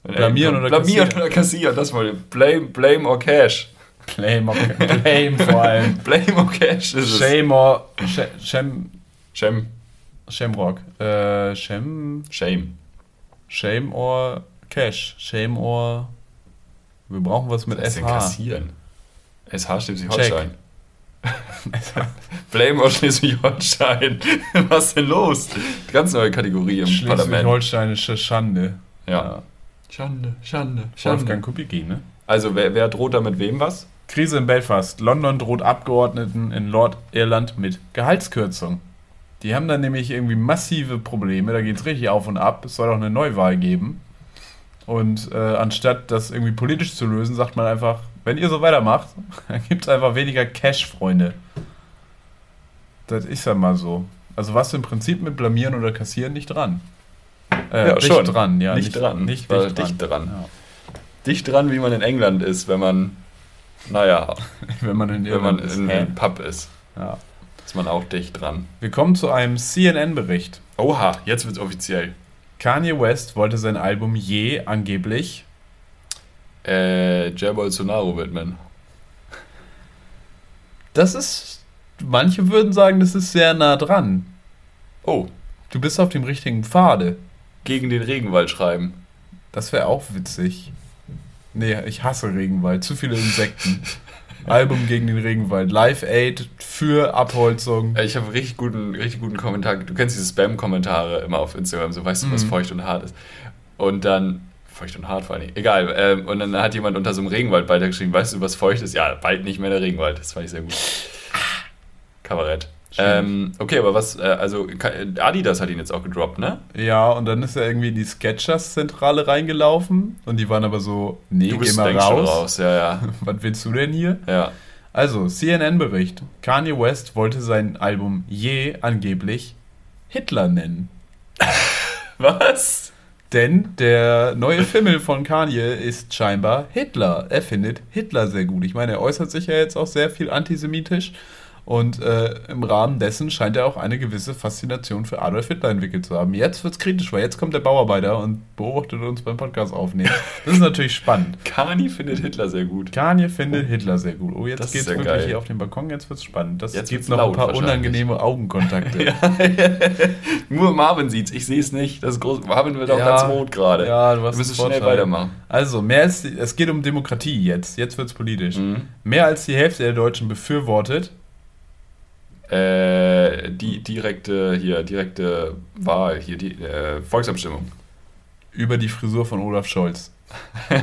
Blamieren oder. Blamieren kassieren? oder kassieren, das mal. Blame, blame or cash. Blame, okay. Blame vor allem. Blame or cash ist es. Shame or. Sh- Shem. Shame. Shamrock. Äh, Shem. Shame. Shame or Cash. Shame or. Wir brauchen was mit Was SH. kassieren? SH Schleswig-Holstein. Blame or Schleswig-Holstein. Was ist denn los? Ganz neue Kategorie im Parlament. Schleswig-Holsteinische Schande. Ja. Schande, Schande, Wolfgang Schande. Kubicki, ne? Also, wer, wer droht da mit wem was? Krise in Belfast. London droht Abgeordneten in Nordirland mit Gehaltskürzung. Die haben dann nämlich irgendwie massive Probleme. Da geht es richtig auf und ab. Es soll auch eine Neuwahl geben. Und äh, anstatt das irgendwie politisch zu lösen, sagt man einfach, wenn ihr so weitermacht, dann gibt es einfach weniger Cash, Freunde. Das ist ja mal so. Also was im Prinzip mit Blamieren oder Kassieren nicht dran. Äh, Ja, dicht schon. dran, ja. Nicht dran. Nicht dicht, dicht dran. Ja. Dicht dran, wie man in England ist, wenn man, naja, Wenn man in wenn man Irland ist. in einem Pub ist, Ja. ist man auch dicht dran. Wir kommen zu einem CNN-Bericht. Oha, jetzt wird's offiziell. Kanye West wollte sein Album Je angeblich. Äh, Jair Bolsonaro widmen. Das ist. Manche würden sagen, das ist sehr nah dran. Oh, Du bist auf dem richtigen Pfade. Gegen den Regenwald schreiben. Das wäre auch witzig. Nee, ich hasse Regenwald. Zu viele Insekten. Album gegen den Regenwald. Live Aid für Abholzung. Ich habe richtig guten, richtig guten Kommentar. Du kennst diese Spam-Kommentare immer auf Instagram, so weißt du, was Mhm. feucht und hart ist. Und dann, feucht und hart vor allem, egal. Ähm, und dann hat jemand unter so einem Regenwald geschrieben, weißt du, was feucht ist? Ja, bald nicht mehr der Regenwald. Das fand ich sehr gut. Kabarett. Ähm, okay, aber was, äh, also Adidas hat ihn jetzt auch gedroppt, ne? Ja, und dann ist er irgendwie in die Sketchers-Zentrale reingelaufen. Und die waren aber so, nee, Du geh bist mal längst schon raus. raus. Ja, ja. Was willst du denn hier? ja. Also, CNN-Bericht. Kanye West wollte sein Album Je angeblich Hitler nennen. Was? Denn der neue Fimmel von Kanye ist scheinbar Hitler. Er findet Hitler sehr gut. Ich meine, er äußert sich ja jetzt auch sehr viel antisemitisch. Und äh, im Rahmen dessen scheint er auch eine gewisse Faszination für Adolf Hitler entwickelt zu haben. Jetzt wird es kritisch, weil jetzt kommt der Bauarbeiter und beobachtet uns beim Podcast aufnehmen. Das ist natürlich spannend. Kani findet Hitler sehr gut. Kanye findet Hitler sehr gut. Oh, jetzt geht's ja wirklich geil. hier auf dem Balkon, jetzt wird's spannend. Das Jetzt gibt wird's noch ein paar unangenehme Augenkontakte. Nur Marvin sieht's, ich sehe es nicht. Das ist groß. Marvin wird auch Ja. ganz rot gerade. Ja, du hast Wir müssen schnell weitermachen. Also, mehr als die, es geht um Demokratie jetzt. Jetzt wird's politisch. Mhm. Mehr als die Hälfte der Deutschen befürwortet. Äh, die direkte, hier, direkte Wahl, hier, die äh, Volksabstimmung. über die Frisur von Olaf Scholz.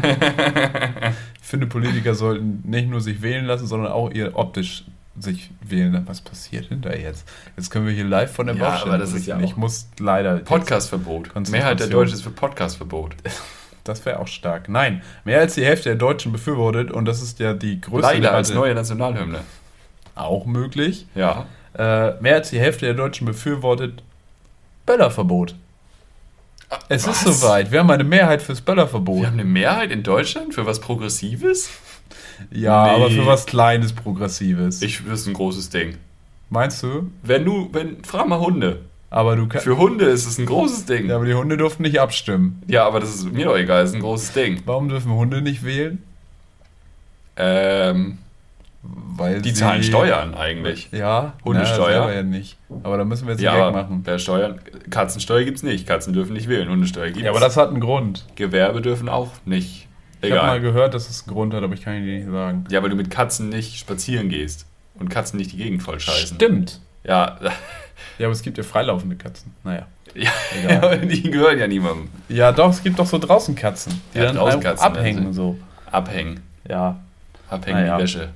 Ich finde, Politiker sollten nicht nur sich wählen lassen, sondern auch ihr optisch sich wählen lassen. Was passiert denn da jetzt? Jetzt können wir hier live von der Ja, Baustelle aber das ist ja. Ich muss leider. Podcastverbot. Mehrheit der Deutschen ist für Podcastverbot. Das wäre auch stark. Nein, mehr als die Hälfte der Deutschen befürwortet und das ist ja die größte Leider als neue Nationalhymne. Auch möglich. Ja. Äh, mehr als die Hälfte der Deutschen befürwortet Böllerverbot. Es ist Was? soweit. Wir haben eine Mehrheit fürs Wir Böllerverbot. haben eine Mehrheit in Deutschland für was Progressives? Ja, Nee. aber für was Kleines, Progressives. Ich das ist ein großes Ding. Meinst du? Wenn du, wenn, frag mal Hunde. Aber du kannst. Für Hunde ist es ein großes Ding. Ja, aber die Hunde durften nicht abstimmen. Ja, aber das ist mir doch egal, das ist ein großes Ding. Warum dürfen Hunde nicht wählen? Ähm, Weil die zahlen Steuern eigentlich. Ja, Hundesteuer. Na, ja nicht. Aber da müssen wir jetzt Ja, nicht aber wegmachen. wer Steuern, Katzensteuer gibt's nicht. Katzen dürfen nicht wählen, Hundesteuer gibt's. Ja, aber das hat einen Grund. Gewerbe dürfen auch nicht. Ich habe mal Egal. gehört, dass es einen Grund hat, aber ich kann dir nicht sagen. Ja, weil du mit Katzen nicht spazieren gehst und Katzen nicht die Gegend voll scheißen. Stimmt. Ja, Ja, aber es gibt ja freilaufende Katzen. Naja. ja, Egal. die gehören ja niemandem. Ja, doch, es gibt doch so draußen Katzen, die Ja, dann draußen Katzen, abhängen also. und so. Abhängen. Ja. Abhängen Naja. wie Wäsche.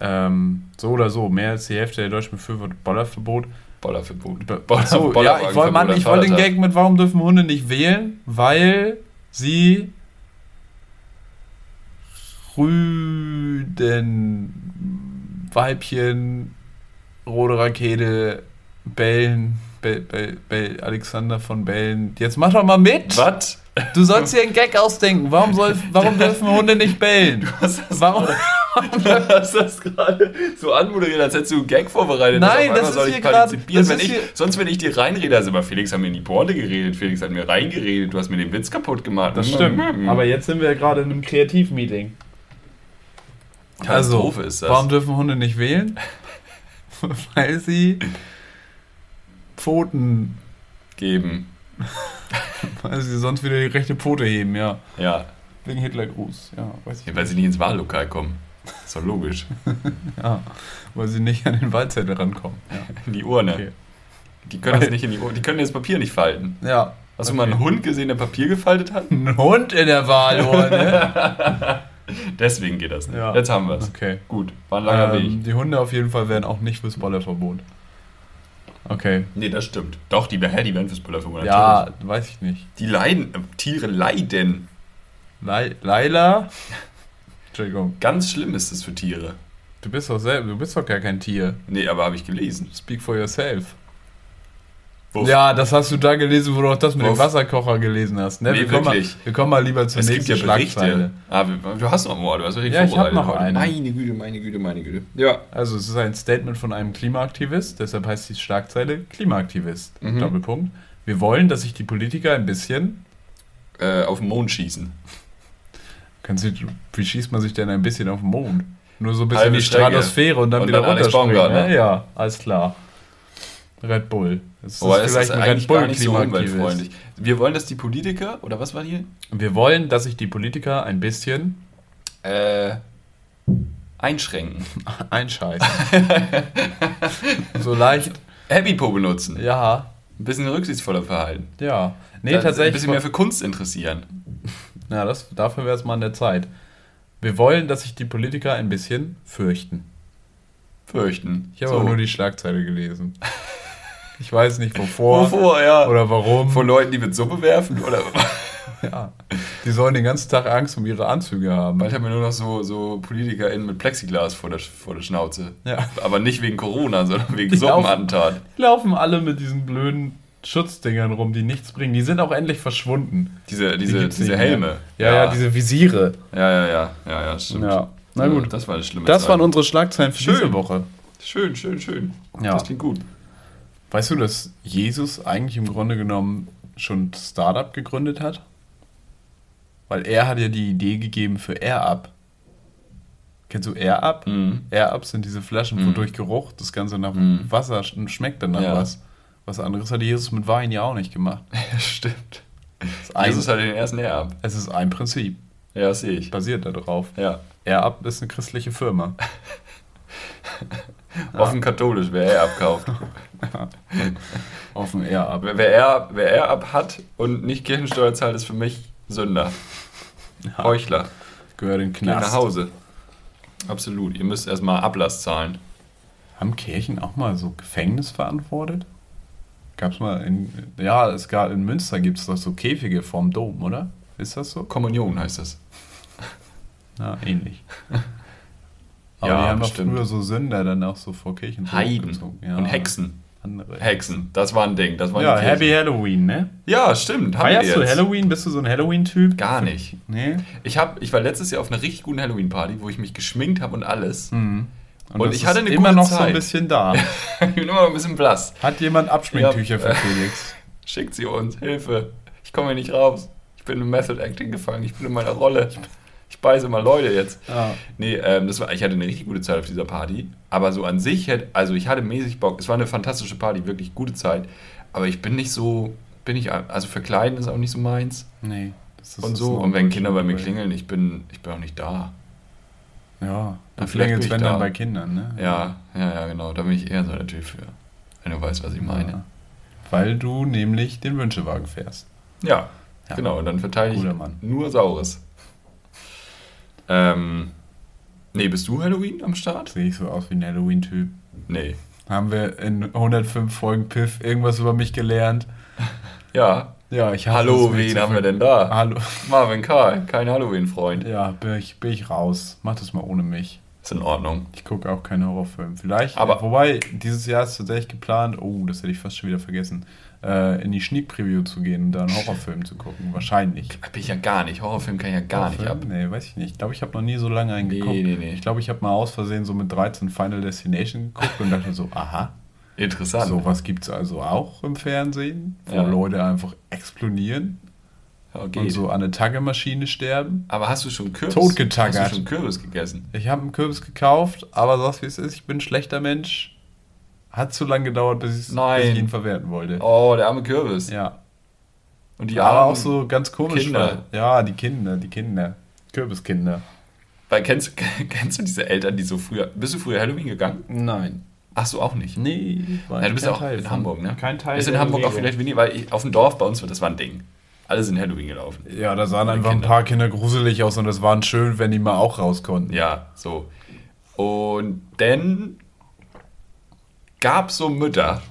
Ähm, so oder so, mehr als die Hälfte der Deutschen befürwortet Bollerverbot. Bollerverbot. Ach so, ja, ich wollte wollte den Gag mit, warum dürfen Hunde nicht wählen? Weil sie Brüden, Weibchen, rote Rakete, Bellen, Bell, Bell, Bell, Alexander von Bellen. Jetzt mach doch mal mit! Was? Du sollst dir einen Gag ausdenken. Warum, soll, warum dürfen Hunde nicht bellen? Warum? Du hast das gerade so anmoderiert, als hättest du einen Gag vorbereitet. Nein, das ist hier das wenn ist ich, hier- Sonst, wenn ich dir reinrede, also aber Felix hat mir in die Porte geredet, Felix hat mir reingeredet, du hast mir den Witz kaputt gemacht. Das stimmt. Mhm. Aber jetzt sind wir gerade in einem Kreativmeeting. Katastrophe ist das. Also, Warum dürfen Hunde nicht wählen? Weil sie Pfoten, geben? weil sie sonst wieder die rechte Pfote heben, ja. Ja. Wegen Hitlergruß, ja, weiß ich. ja, weil sie nicht ins Wahllokal kommen. Ist doch logisch. Ja, weil sie nicht an den Wahlzettel rankommen. Ja. In die Urne. Okay. Die können das nicht in die Urne. Die können das Papier nicht falten. ja. Hast du mal einen Hund gesehen, der Papier gefaltet hat? Ein Hund in der Wahlurne? Deswegen geht das nicht. Ja. Jetzt haben wir es. okay. Gut, war ein langer Ähm, Weg. die Hunde auf jeden Fall werden auch nicht fürs Bollerverbot. Okay. Nee, das stimmt. Doch, die, hä, die werden fürs Bullerverbot. Ja, weiß ich nicht. Die leiden, äh, Tiere leiden. Laila? Entschuldigung. Ganz schlimm ist es für Tiere. Du bist doch selber, du bist doch gar kein Tier. Nee, aber habe ich gelesen. Speak for yourself. Wuff. Ja, das hast du da gelesen, wo du auch das mit dem Wuff. Wasserkocher gelesen hast. Ne? Nee, wir, kommen mal, wirklich. wir kommen mal lieber zur Es gibt nächsten ja Berichte. Schlagzeile. Ah, du hast noch mal, du hast Ja, ich hab vorbereitet noch heute. eine. Meine Güte, meine Güte, meine Güte. Ja. Also es ist ein Statement von einem Klimaaktivist, deshalb heißt die Schlagzeile Klimaaktivist. Mhm. Doppelpunkt. Wir wollen, dass sich die Politiker ein bisschen. Äh, auf den Mond schießen. Kannst du, wie schießt man sich denn ein bisschen auf den Mond? Nur so ein bisschen Halbe in die Strecke. Stratosphäre und dann Und wieder dann Alex runterspringen. Baumgart, ne? ne? Ja, alles klar. Red Bull. Das Aber es ist ein eigentlich gar nicht so umweltfreundlich. Wir wollen, dass die Politiker, oder was war hier? Wir wollen, dass sich die Politiker ein bisschen Äh, einschränken. einscheißen. so leicht. Happy-Po benutzen. Ja, Ein bisschen rücksichtsvoller verhalten. ja. Nee, tatsächlich. Ein bisschen mehr für Kunst interessieren. Ja, das, dafür wäre es mal an der Zeit. Wir wollen, dass sich die Politiker ein bisschen fürchten. Fürchten. Ich habe aber nur die Schlagzeile gelesen. Ich weiß nicht wovor Wovor, ja. oder warum. Von Leuten, die mit Suppe werfen? Oder ja. Die sollen den ganzen Tag Angst um ihre Anzüge haben. bald haben wir nur noch so, so PolitikerInnen mit Plexiglas vor der, vor der Schnauze. Ja. Aber nicht wegen Corona, sondern wegen Die laufen- Suppenattentat. Die laufen alle mit diesen blöden Schutzdingern rum, die nichts bringen. Die sind auch endlich verschwunden. Diese, Die diese, gibt's diese. Helme. Ja, ja, diese Visiere. ja, ja, ja, ja, ja, stimmt. Ja. Na gut. Das war eine schlimme Das Zeit. waren unsere Schlagzeilen für Schön. diese Woche. Schön, schön, schön. Ja. Das klingt gut. Weißt du, dass Jesus eigentlich im Grunde genommen schon Startup gegründet hat? Weil er hat ja die Idee gegeben für AirUp. Kennst du AirUp? Mhm. AirUp sind diese Flaschen, Mhm. wodurch Geruch das Ganze nach Mhm. Wasser sch- schmeckt dann nach Ja. was. Was anderes hat Jesus mit Wein ja auch nicht gemacht. Ja, stimmt. Ein, Jesus hat den ersten Erb. es ist ein Prinzip, Ja, das sehe ich. basiert darauf. Ja. AirUp ist eine christliche Firma. Offen katholisch, wer Erb kauft. Auf dem AirUp. Wer, wer, Erb, wer Erb hat und nicht Kirchensteuer zahlt, ist für mich Sünder. Heuchler. Gehört in den Geht nach Knast. Hause. Absolut. Ihr müsst erstmal Ablass zahlen. Haben Kirchen auch mal so Gefängnis verantwortet? Gab's mal in, ja, es gab in Münster gibt es doch so Käfige vorm Dom, oder? Ist das so? Kommunion heißt das. Ja, ähnlich. Aber Ja, die haben doch bestimmt. früher so Sünder dann auch so vor Kirchen Heiden. Ja, und Hexen. Andere. Hexen, das war ein Ding. Das war Ja, Happy. Halloween, ne? Ja, stimmt. Feierst du. Halloween? Bist du so ein Halloween-Typ? Gar nicht. Nee. Ich, hab, ich war letztes Jahr auf einer richtig guten Halloween-Party, wo ich mich geschminkt habe und alles. Mhm. Und das ich hatte eine immer noch so ein Zeit. bisschen da. ich bin immer noch ein bisschen blass. Hat jemand Abschminktücher Ja. für Felix? Schickt sie uns, Hilfe. Ich komme hier nicht raus. Ich bin im Method Acting gefangen. Ich bin in meiner Rolle. Ich beiße mal Leute jetzt. Ja. Nee, ähm, das war, ich hatte eine richtig gute Zeit auf dieser Party. Aber so an sich, hätte, also ich hatte mäßig Bock. Es war eine fantastische Party, wirklich gute Zeit. Aber ich bin nicht so, bin ich, also verkleiden ist auch nicht so meins. Nee. das ist Und so. Und wenn Kinder bei mir klingeln, ich bin, ich bin auch nicht da. Ja, dann vielleicht ich wenn da. dann bei Kindern, ne? Ja, ja, ja, genau. Da bin ich eher so der Typ für. Wenn du weißt, was ich meine. Ja. Weil du nämlich den Wünschewagen fährst. Ja, Ja. genau. Und dann verteile ich nur Saures. Ähm, nee, bist du Halloween am Start? Sehe ich so aus wie ein Halloween-Typ. Nee. Haben wir in 105 Folgen Piff irgendwas über mich gelernt? Ja, Ja, ich Hallo, wen haben wir denn da? Hallo. Marvin Karl, kein Halloween-Freund. Ja, bin ich, bin ich raus. Mach das mal ohne mich. Ist in Ordnung. Ich gucke auch keine Horrorfilme. Vielleicht, Aber- wobei, dieses Jahr ist tatsächlich geplant, oh, das hätte ich fast schon wieder vergessen, äh, in die Sneak Preview zu gehen und da einen Horrorfilm zu gucken. Wahrscheinlich. Bin ich ja gar nicht. Horrorfilm kann ich ja gar nicht ab. Nee, weiß ich nicht. Ich glaube, ich habe noch nie so lange einen Nee, geguckt. nee, nee. Ich glaube, ich habe mal aus Versehen so mit 13 Final Destination geguckt und dachte so, aha, Interessant. sowas gibt es also auch im Fernsehen, wo Ja. Leute einfach explodieren Ja, und so an der Taggermaschine sterben. Aber hast du schon Kürbis? Totgetaggert. Hast du schon Kürbis gegessen? Ich habe einen Kürbis gekauft, aber sag's wie es ist, ich bin ein schlechter Mensch. Hat zu lange gedauert, bis, bis ich ihn verwerten wollte. Oh, der arme Kürbis. Ja. Und die aber auch so ganz komisch. Kinder. Ja, die Kinder, die Kinder. Kürbiskinder. Weil kennst, kennst du diese Eltern, die so früher. Bist du früher Halloween gegangen? Nein. Ach so, auch nicht. Nee, war Ja, du bist ja auch Teil in von- Hamburg, ne? Kein Teil. Ist in Hamburg auch vielleicht weniger, weil ich, auf dem Dorf bei uns das war ein Ding. Alle sind Halloween gelaufen. Ja, da sahen einfach Kinder. ein paar Kinder gruselig aus und es waren schön, wenn die mal auch raus konnten. Ja, so. Und dann gab es so Mütter,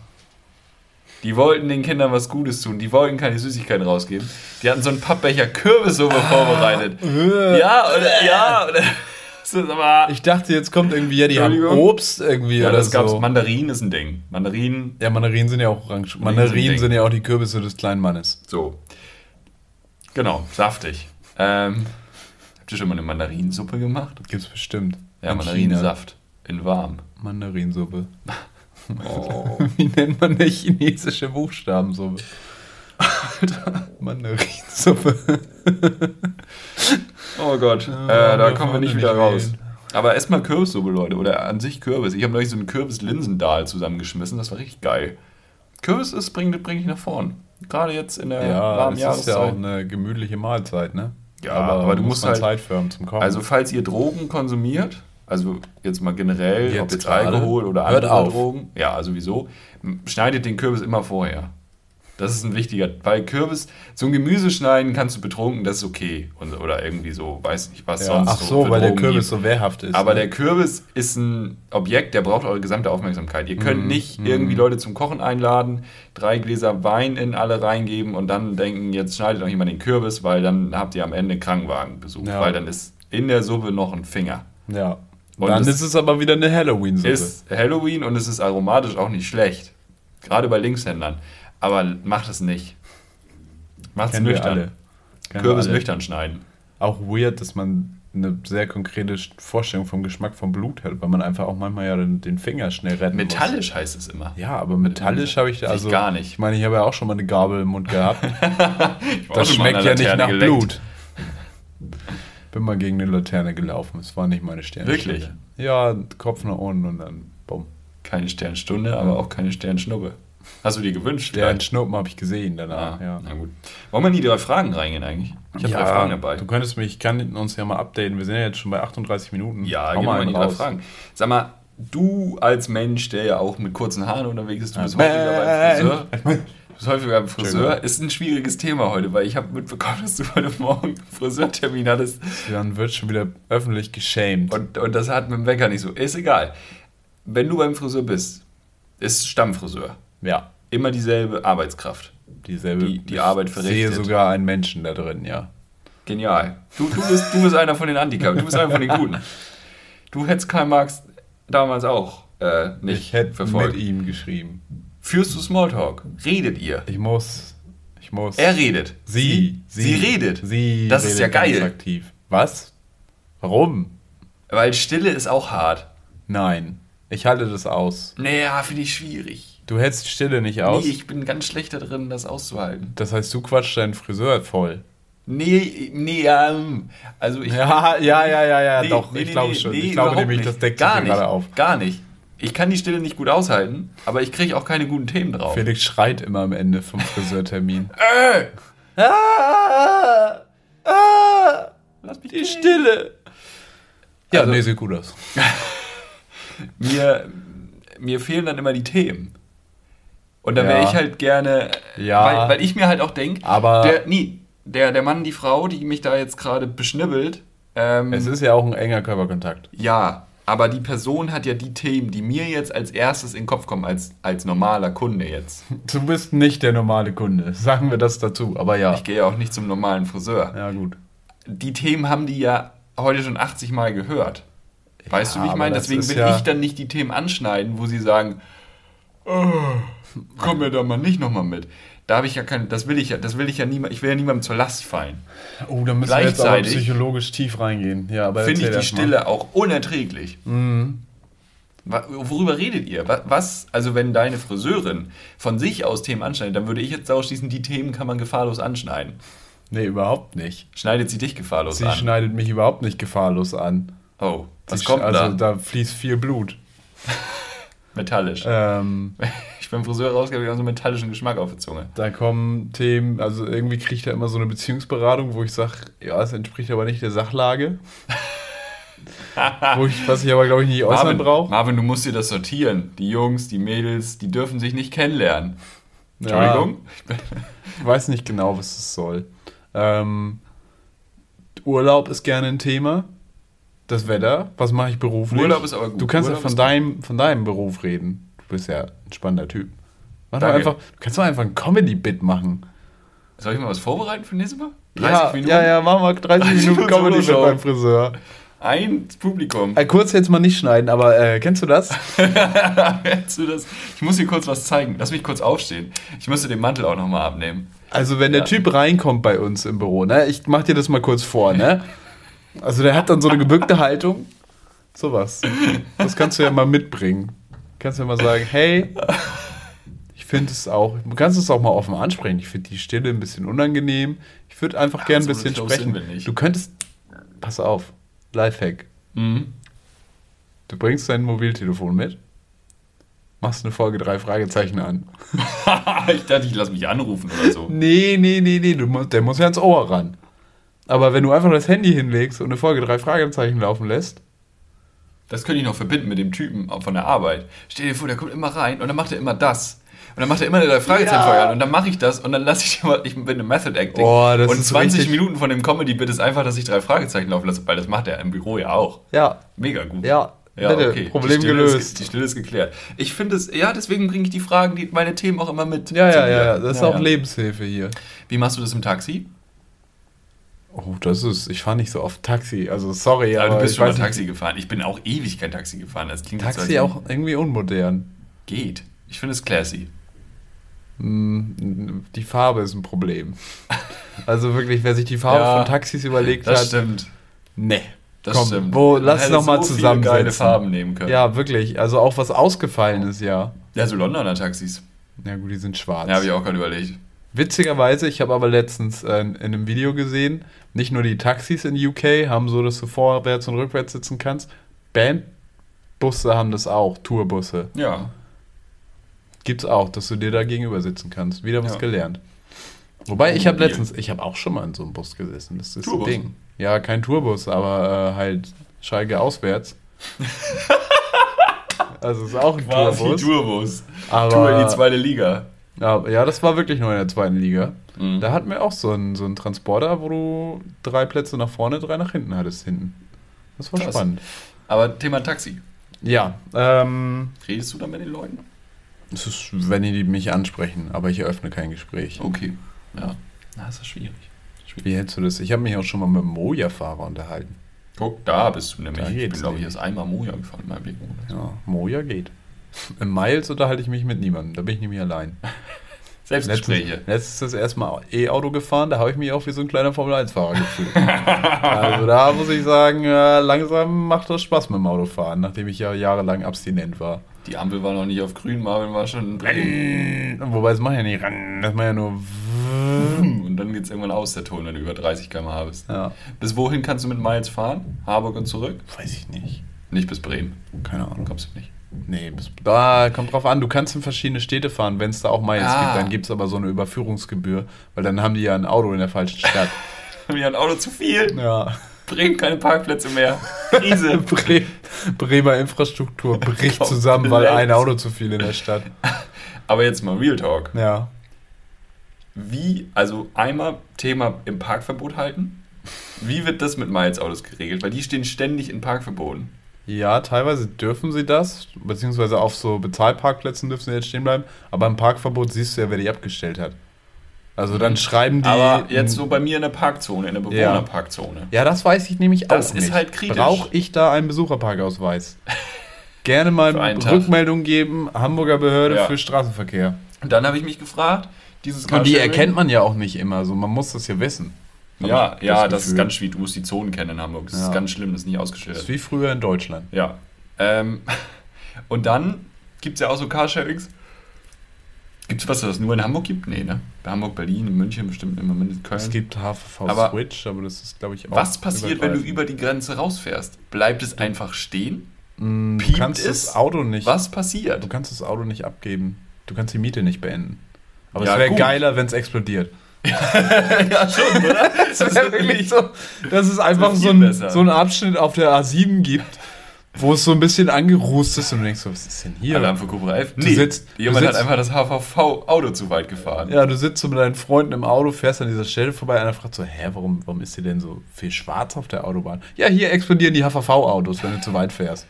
die wollten den Kindern was Gutes tun, die wollten keine Süßigkeiten rausgeben. Die hatten so einen Pappbecher Kürbissuppe vorbereitet. Ja, oder, ja, oder, das ist aber, Ich dachte, jetzt kommt irgendwie, ja, die haben? Obst irgendwie ja, oder das gab's, so. Mandarinen ist ein Ding. Mandarinen, ja, Mandarinen sind ja auch orange. Mandarinen sind Mandarinen sind ja auch die Kürbisse des kleinen Mannes. so. Genau, saftig. Ähm, habt ihr schon mal eine Mandarinensuppe gemacht? Gibt's bestimmt. Ja, In China. Mandarinensaft in warm. Mandarinsuppe. Oh. Wie nennt man eine chinesische Buchstabensuppe? Alter. Mandarinsuppe. Oh Gott, Ja, äh, da kommen wir nicht nicht wieder raus. wählen. Aber erstmal Kürbissuppe, Leute, oder an sich Kürbis. Ich habe neulich so einen Kürbis-Linsendahl zusammengeschmissen, das war richtig geil. Kürbis ist, bringt, bringt dich nach vorn. Gerade jetzt in der Ja, warmen das ist ja auch Jahreszeit. eine gemütliche Mahlzeit, ne? Ja, aber du muss musst halt- Zeit für haben zum Kochen. Also, falls ihr Drogen konsumiert, also jetzt mal generell, ob Jetzt jetzt gerade? Alkohol oder andere. Drogen, ja, sowieso, schneidet den Kürbis immer vorher. Das ist ein wichtiger, weil Kürbis, so ein Gemüse schneiden kannst du betrunken, das ist okay. Und, oder irgendwie so, weiß nicht, was ja, sonst ach so, für weil der Kürbis gibt. so wehrhaft ist. Aber ne? der Kürbis ist ein Objekt, der braucht eure gesamte Aufmerksamkeit. Ihr könnt nicht irgendwie Leute zum Kochen einladen, drei Gläser Wein in alle reingeben und dann denken, jetzt schneidet noch jemand den Kürbis, weil dann habt ihr am Ende Krankenwagenbesuch. Ja. Weil dann ist in der Suppe noch ein Finger. Ja. Und Dann es- ist es aber wieder eine Halloween-Suppe. Ist Halloween und es ist aromatisch auch nicht schlecht. Gerade bei Linkshändlern. Aber macht es nicht. Macht es nüchtern. Kürbis nüchtern schneiden. Auch weird, dass man eine sehr konkrete Vorstellung vom Geschmack vom Blut hat, weil man einfach auch manchmal ja den, Finger schnell retten muss. Metallisch heißt es immer. Ja, aber metallisch habe ich da also ich gar nicht. Ich meine, ich habe ja auch schon mal eine Gabel im Mund gehabt. Das schmeckt ja nicht nach geleckt. Blut. Bin mal gegen eine Laterne gelaufen. Es war nicht meine Sternstelle. Wirklich? Ja, Kopf nach unten und dann bumm. Keine Sternstunde, aber auch keine Sternschnuppe. Hast du dir gewünscht? Der vielleicht? Schnuppen habe ich gesehen danach. Ah, ja. Na gut. Wollen wir in die drei Fragen reingehen eigentlich? Ich habe drei Fragen dabei. Du könntest mich, ich kann uns ja mal updaten. Wir sind ja jetzt schon bei 38 Minuten. Ja, Hau gehen wir mal in einen die drei. Fragen. Sag mal, du als Mensch, der ja auch mit kurzen Haaren unterwegs ist, du bist häufiger beim Friseur. Du bist häufiger beim Friseur. Ist ein schwieriges Thema heute, weil ich habe mitbekommen, dass du heute Morgen einen Friseurtermin hattest Dann wird schon wieder öffentlich geschämt. und, und das hat mit dem Wecker nicht so. Ist egal. Wenn du beim Friseur bist, ist Stammfriseur. Ja, Immer dieselbe Arbeitskraft. dieselbe. Die- die ich Arbeit sehe verrichtet. sogar einen Menschen da drin, ja. Genial. Du, du, bist, du bist einer von den Antikap, du bist einer von den Guten. Du hättest Karl Marx damals auch äh, nicht Ich hätte verfolgt. mit ihm geschrieben. Führst du Smalltalk? Redet ihr? Ich muss. Ich muss. Er redet. Sie. Sie, redet. Sie. Das ist ja redet geil. Aktiv. Was? Warum? Weil Stille ist auch hart. Nein. Ich halte das aus. Naja, finde ich schwierig. Du hältst Stille nicht aus. Nee, ich bin ganz schlecht da drin, das auszuhalten. das heißt, du quatschst deinen Friseur voll. Nee, nee, ähm, also ich. Ja, ja, ja, ja, ja, Nee, doch, nee, ich glaube nee, schon. ich glaube nämlich, nicht. das deckt gar sich gerade auf. Gar nicht. Ich kann die Stille nicht gut aushalten, aber ich kriege auch keine guten Themen drauf. Felix schreit immer am Ende vom Friseurtermin. Äh, ah, ah, lass mich die gehen. Stille. Ja, Also- nee, sieht gut aus. mir, mir fehlen dann immer die Themen. Und da wäre Ja. ich halt gerne, Ja. weil, weil ich mir halt auch denke, Aber- der, nee, der, der Mann, die Frau, die mich da jetzt gerade beschnibbelt, ähm, Es ist ja auch ein enger Körperkontakt. ja, Aber die Person hat ja die Themen, die mir jetzt als erstes in den Kopf kommen, als, als normaler Kunde jetzt. Du bist nicht der normale Kunde, sagen wir das dazu. Aber ja. Ich gehe ja auch nicht zum normalen Friseur. Ja, gut. Die Themen haben die ja heute schon 80 Mal gehört. Weißt Ja, du, wie ich meine? Deswegen will ja- ich dann nicht die Themen anschneiden, wo sie sagen, oh, komm mir da mal nicht nochmal mit. Da habe ich ja kein, das will ich ja, das will ich ja niemand, ich will ja niemandem zur Last fallen. Oh, da müssen wir jetzt aber psychologisch tief reingehen. Ja, Finde ich die erst mal. Stille auch unerträglich. Wa- Worüber redet ihr? Wa- Was, also wenn deine Friseurin von sich aus Themen anschneidet, dann würde ich jetzt daraus schließen, die Themen kann man gefahrlos anschneiden. Nee, überhaupt nicht. Schneidet sie dich gefahrlos Sie an? schneidet mich überhaupt nicht gefahrlos an. Oh, was Sie kommt sch- also da? da fließt viel Blut. Metallisch. Ähm, Ich beim Friseur rausgehe, habe ich auch so einen metallischen Geschmack auf der Zunge. da kommen Themen, also irgendwie kriege ich da immer so eine Beziehungsberatung, wo ich sage, ja, es entspricht aber nicht der Sachlage. wo ich, was ich aber, glaube ich, nicht äußern brauche. Marvin, du musst dir das sortieren. Die Jungs, die Mädels, die dürfen sich nicht kennenlernen. Ja. Entschuldigung? Ich weiß nicht genau, was es soll. Ähm, Urlaub ist gerne ein Thema. Das Wetter, was mache ich beruflich? Urlaub ist aber gut. Du kannst Urlaub ja von deinem, von deinem Beruf reden. Du bist ja ein spannender Typ. Mach doch einfach, du kannst doch einfach ein Comedy-Bit machen. Soll ich mal was vorbereiten für nächstes Mal? Ja, ja, ja, mach mal 30 Minuten Minuten Comedy-Bit Solo-Show. beim Friseur. Ein Publikum. Äh, kurz jetzt mal nicht schneiden, aber äh, kennst du das? Kennst du das? Ich muss dir kurz was zeigen. Lass mich kurz aufstehen. Ich müsste den Mantel auch nochmal abnehmen. Also wenn der Ja. Typ reinkommt bei uns im Büro, ne? Ich mach dir das mal kurz vor, ne? Also der hat dann so eine gebückte Haltung. Sowas. Das kannst du ja mal mitbringen. Kannst ja mal sagen, hey, ich finde es auch, du kannst es auch mal offen ansprechen. Ich finde die Stille ein bisschen unangenehm. Ich würde einfach Ach, gern ein bisschen sprechen. Du könntest, pass auf, Lifehack. Mhm. Du bringst dein Mobiltelefon mit, machst eine Folge drei Fragezeichen an. ich dachte, ich lasse mich anrufen oder so. Nee, nee, nee, nee, du der muss ja ans Ohr ran. Aber wenn du einfach das Handy hinlegst und eine Folge drei Fragezeichen laufen lässt, Das könnte ich noch verbinden mit dem Typen von der Arbeit. Stell dir vor, der kommt immer rein und dann macht er immer das. Und dann macht er immer eine Fragezeichenfolge Ja. an und dann mache ich das und dann lasse ich immer, ich bin im Method Acting. Oh, das und ist 20 richtig- Minuten von dem Comedy-Bit ist einfach, dass ich drei Fragezeichen laufen lasse, weil das macht er im Büro ja auch. ja, Mega gut. ja, Ja, bitte, okay. Problem die gelöst. Ist, die Stille ist geklärt. Ich finde es, ja, deswegen bringe ich die Fragen, die, meine Themen auch immer mit. ja, ja, dir. ja, ja, das ist Ja, auch ja. Lebenshilfe hier. Wie machst du das im Taxi? Oh, das ist, ich fahre nicht so oft Taxi, also sorry, Ja, aber du bist schon mal weiß nicht, Taxi gefahren. Ich bin auch ewig kein Taxi gefahren. Das klingt so, Taxi auch irgendwie unmodern. Geht. Ich finde es classy. Hm, Die Farbe ist ein Problem. Also wirklich, wer sich die Farbe Ja, von Taxis überlegt Das hat, stimmt. nee. Das Komm, stimmt. wo- lass hätte noch mal so zusammensetzen. geile Farben nehmen können. Ja, wirklich, also auch was ausgefallenes, ja. Ja, so Londoner Taxis. Ja gut, die sind schwarz. Ja, habe ich auch gerade überlegt. Witzigerweise, ich habe aber letztens äh, in einem Video gesehen, nicht nur die Taxis in UK haben so, dass du vorwärts und rückwärts sitzen kannst. Bandbusse haben das auch, Tourbusse. Ja. Gibt's auch, dass du dir da gegenüber sitzen kannst. Wieder was Ja. gelernt. Wobei, ich habe letztens, ich habe auch schon mal in so einem Bus gesessen. Das ist Tourbus? ein Ding. Ja, kein Tourbus, aber äh, halt Schalke auswärts. also es ist auch ein Quasi Tourbus. Tourbus. aber, Tour in die zweite Liga. Ja, ja, das war wirklich nur in der zweiten Liga. Mhm. Da hatten wir auch so einen, so einen Transporter, wo du drei Plätze nach vorne, drei nach hinten hattest hinten. Das war Krass. spannend. Aber Thema Taxi. Ja, ähm, Redest du da mit den Leuten? es ist, wenn die mich ansprechen, aber ich eröffne kein Gespräch. Okay. Ja. Na, ist das schwierig. schwierig. Wie hältst du das? Ich habe mich auch schon mal mit einem Moja-Fahrer unterhalten. Guck, da bist du nämlich. Da ich bin, glaube ich, erst einmal Moja gefahren in meinem Leben. Ja, Moja geht. Im Miles unterhalte ich mich mit niemandem, da bin ich nämlich allein. Selbstgespräche. Letztens, letztens das erste Mal E-Auto gefahren, da habe ich mich auch wie so ein kleiner Formel-1-Fahrer gefühlt. also da muss ich sagen, äh, langsam macht das Spaß mit dem Autofahren, nachdem ich ja jahrelang abstinent war. Die Ampel war noch nicht auf grün, Marvin war schon. Wobei, das macht ja nicht ran, das macht ja nur... Und dann geht es irgendwann aus, der Ton, wenn du über 30 km/h bist. Ja, Bis wohin kannst du mit Miles fahren? Harburg und zurück? weiß ich nicht. Nicht bis Bremen. Keine Ahnung. Kommst du nicht. Nee, da kommt drauf an. Du kannst in verschiedene Städte fahren, wenn es da auch Miles Ah. gibt. Dann gibt es aber so eine Überführungsgebühr, weil dann haben die ja ein Auto in der falschen Stadt. Haben wir ein Auto zu viel? ja. Bremen keine Parkplätze mehr. Krise. Bre Bremer Infrastruktur bricht zusammen, weil ein Auto zu viel in der Stadt. Aber jetzt mal Real Talk. Ja. Wie, also einmal Thema im Parkverbot halten. Wie wird das mit Miles-Autos geregelt? Weil die stehen ständig in Parkverboten. Ja, teilweise dürfen sie das, beziehungsweise auf so Bezahlparkplätzen dürfen sie jetzt stehen bleiben, aber im Parkverbot siehst du ja, wer die abgestellt hat. Also dann schreiben die. Aber jetzt so bei mir in der Parkzone, in der Bewohnerparkzone. Ja, das weiß ich nämlich Das auch ist nicht. halt kritisch. Brauche ich da einen Besucherparkausweis? Gerne mal einen Tag. Rückmeldung geben, Hamburger Behörde Ja. für Straßenverkehr. Und dann habe ich mich gefragt, dieses Und die erkennt man ja auch nicht immer, so man muss das ja wissen. Ja, ich ja, das ist ganz schwierig. Du musst die Zonen kennen in Hamburg. Das Ja. ist ganz schlimm, das ist nicht Das ausgeschildert. ist wie früher in Deutschland. Ja. Ähm, und dann gibt es ja auch so Carsharings. Gibt es was, das es nur in Hamburg gibt? Nee, ne? Bei Hamburg, Berlin, in München bestimmt im Moment in Köln. Es gibt HVV Aber Switch, aber das ist, glaube ich, auch. was passiert, wenn du über die Grenze rausfährst? Bleibt es einfach stehen? Mm, Du kannst es? das Auto nicht. Was passiert? Du kannst das Auto nicht abgeben. Du kannst die Miete nicht beenden. Aber Ja, es wäre geiler, wenn es explodiert. ja, schon, oder? Das wäre wirklich so, dass es einfach so, ein, so einen Abschnitt auf der A7 gibt, wo es so ein bisschen angerußt ist und du denkst so, was ist denn hier? Alarm für Cobra 11? Du sitzt- jemand hat sitzt- einfach das HVV-Auto zu weit gefahren. Ja, du sitzt so mit deinen Freunden im Auto, fährst an dieser Stelle vorbei, einer fragt so, hä, warum, warum ist hier denn so viel schwarz auf der Autobahn? Ja, hier explodieren die HVV-Autos, wenn du zu weit fährst.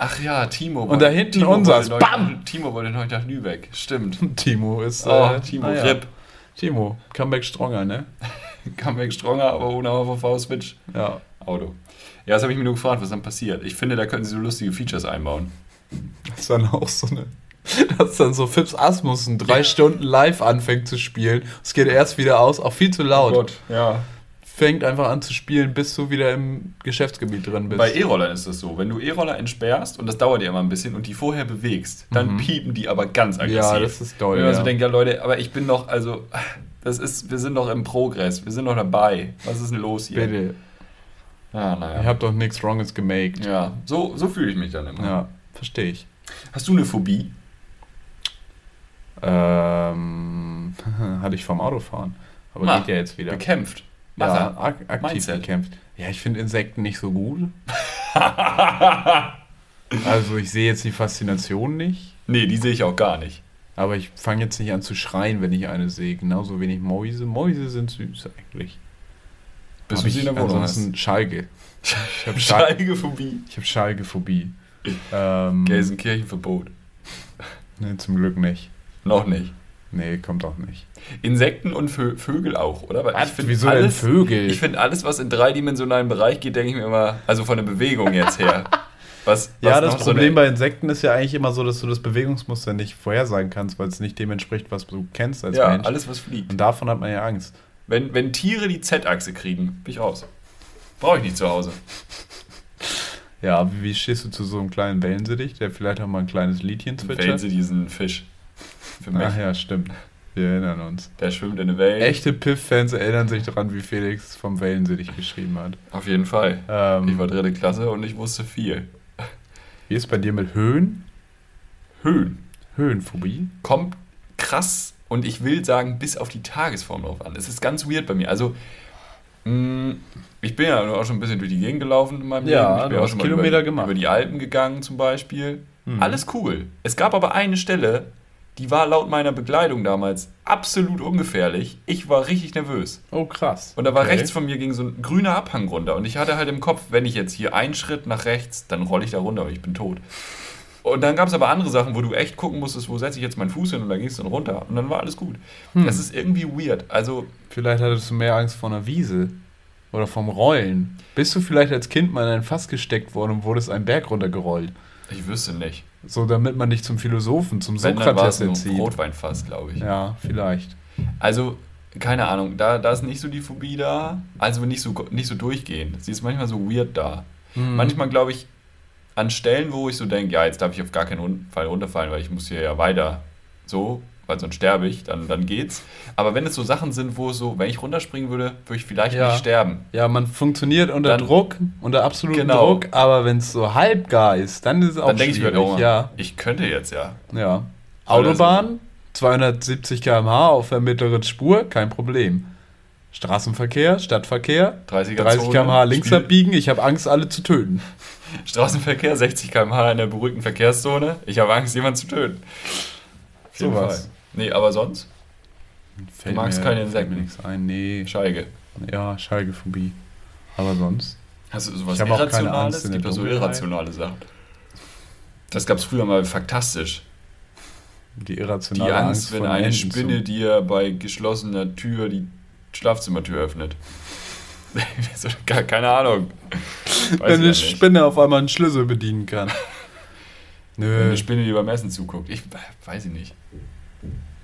Ach ja, Timo. Und da hinten unseres. Wollte Bam! Timo wollte noch nach Lübeck. Stimmt. Timo ist, Oh, äh, Timo, naja. RIP. Timo, Comeback stronger, ne? Comeback stronger, aber ohne HVV-Switch. Ja. Auto. Ja, das habe ich mir nur gefragt, was dann passiert. Ich finde, da könnten sie so lustige Features einbauen. Das ist dann auch so eine. Dass dann so Fips Asmussen drei Stunden live anfängt zu spielen. Es geht erst wieder aus, auch viel zu laut. ja. Fängt einfach an zu spielen, bis du wieder im Geschäftsgebiet drin bist. Bei E-Rollern ist das so. Wenn du E-Roller entsperrst, und das dauert ja immer ein bisschen, und die vorher bewegst, dann piepen die aber ganz aggressiv. Mhm. ja, das ist toll. Wenn man Ja. so denkt, ja Leute, aber ich bin noch, also, das ist, wir sind noch im Progress, wir sind noch dabei. Was ist denn los hier? Bitte. Ah, Ich naja. hab doch nichts Wronges gemaked. Ja, Ja, so, so fühle ich mich dann immer. verstehe ich. Hast du eine Phobie? Ähm, hatte ich vom Autofahren. Aber Na, geht ja jetzt wieder. Bekämpft. Ja, ak aktiv Mindset. bekämpft. Ja, ich finde Insekten nicht so gut. also ich sehe jetzt die Faszination nicht. Nee, die sehe ich auch gar nicht. Aber ich fange jetzt nicht an zu schreien, wenn ich eine sehe. Genauso wenig Mäuse. Mäuse sind süß eigentlich. Bis Hab du sie in der Wohnung hast. Ansonsten Schalke. Ich habe Schal Schalgephobie. ich hab Schalke-Phobie. Ähm, Gelsenkirchenverbot. nee, zum Glück nicht. Noch nicht. Nee, kommt auch nicht. Insekten und Vö Vögel auch, oder? Weil Was? find Wieso denn Vögel? Ich finde alles, was in dreidimensionalen Bereich geht, denke ich mir immer, also von der Bewegung jetzt her. Was, Ja, was das so Problem eine- bei Insekten ist ja eigentlich immer so, dass du das Bewegungsmuster nicht vorhersagen kannst, weil es nicht dem entspricht, was du kennst als Ja, Mensch. alles, was fliegt. Und davon hat man ja Angst. Wenn, wenn Tiere die Z-Achse kriegen, bin ich raus. Brauche ich nicht zu Hause. Ja, wie, stehst du zu so einem kleinen Wellensittich, der vielleicht auch mal ein kleines Liedchen zwitschert? Wählen Sie diesen Fisch. Für mich. Ach ja, stimmt. Wir erinnern uns. Der schwimmt in der Welt. Echte Piff-Fans erinnern sich daran, wie Felix vom Wellensittich geschrieben hat. Auf jeden Fall. Ähm, Ich war dritte Klasse und ich wusste viel. wie ist bei dir mit Höhen? Höhen. Höhenphobie? kommt krass und ich will sagen, bis auf die Tagesform drauf an. Es ist ganz weird bei mir. Also, mh, ich bin ja auch schon ein bisschen durch die Gegend gelaufen in meinem Ja, Leben. Ich bin auch schon Kilometer über, gemacht. über die Alpen gegangen zum Beispiel. Mhm. Alles cool. Es gab aber eine Stelle, die war laut meiner Begleitung damals absolut ungefährlich. Ich war richtig nervös. Oh, krass. Und da war Okay. rechts von mir ging so ein grüner Abhang runter. Und ich hatte halt im Kopf, wenn ich jetzt hier einen Schritt nach rechts, dann rolle ich da runter, aber ich bin tot. Und dann gab es aber andere Sachen, wo du echt gucken musstest, wo setze ich jetzt meinen Fuß hin und da ging es dann runter. Und dann war alles gut. Hm. Das ist irgendwie weird. Also, Vielleicht hattest du mehr Angst vor einer Wiese. Oder vom Rollen. Bist du vielleicht als Kind mal in ein Fass gesteckt worden und wurdest einen Berg runtergerollt? ich wüsste nicht. So, damit man dich zum Philosophen, zum Wenn, Sokrates es nur erzieht. Rotweinfass, glaube ich. Ja, vielleicht. Also, keine Ahnung, da, da ist nicht so die Phobie da. Also nicht so, nicht so durchgehend. Sie ist manchmal so weird da. Hm. Manchmal glaube ich, an Stellen, wo ich so denke, ja, jetzt darf ich auf gar keinen Fall runterfallen, weil ich muss hier ja weiter so, weil sonst sterbe ich, dann, dann geht's. Aber wenn es so Sachen sind, wo es so, wenn ich runterspringen würde, würde ich vielleicht Ja. nicht sterben. Ja, man funktioniert unter Dann- Druck, unter absolutem Genau. Druck, aber wenn es so halbgar ist, dann ist es auch dann denke ich mir, schwierig. oh, ja, ich könnte jetzt ja. ja. Autobahn, 270 km/h auf der mittleren Spur, kein Problem. Straßenverkehr, Stadtverkehr, 30er 30 Zone, km/h links Spiel- abbiegen, ich habe Angst, alle zu töten. Straßenverkehr, 60 km/h in der beruhigten Verkehrszone. Ich habe Angst, jemanden zu töten. Jeden Sowas. Nee, aber sonst? Fällt magst mir- keine fällt Insekten? Mir nichts ein. Nee, Scheige. ja, Schalgephobie. Aber sonst? Hast du sowas Irrationales? Angst Es gibt ja so irrationale Sachen. Das gab es früher mal faktastisch. Die Die irrationale Angst, wenn eine Spinne zu- dir bei geschlossener Tür die Schlafzimmertür öffnet. Keine Ahnung. Weiß Wenn ja eine nicht. Spinne auf einmal einen Schlüssel bedienen kann. Wenn Nö. eine Spinne dir beim Essen zuguckt. Ich weiß ich nicht.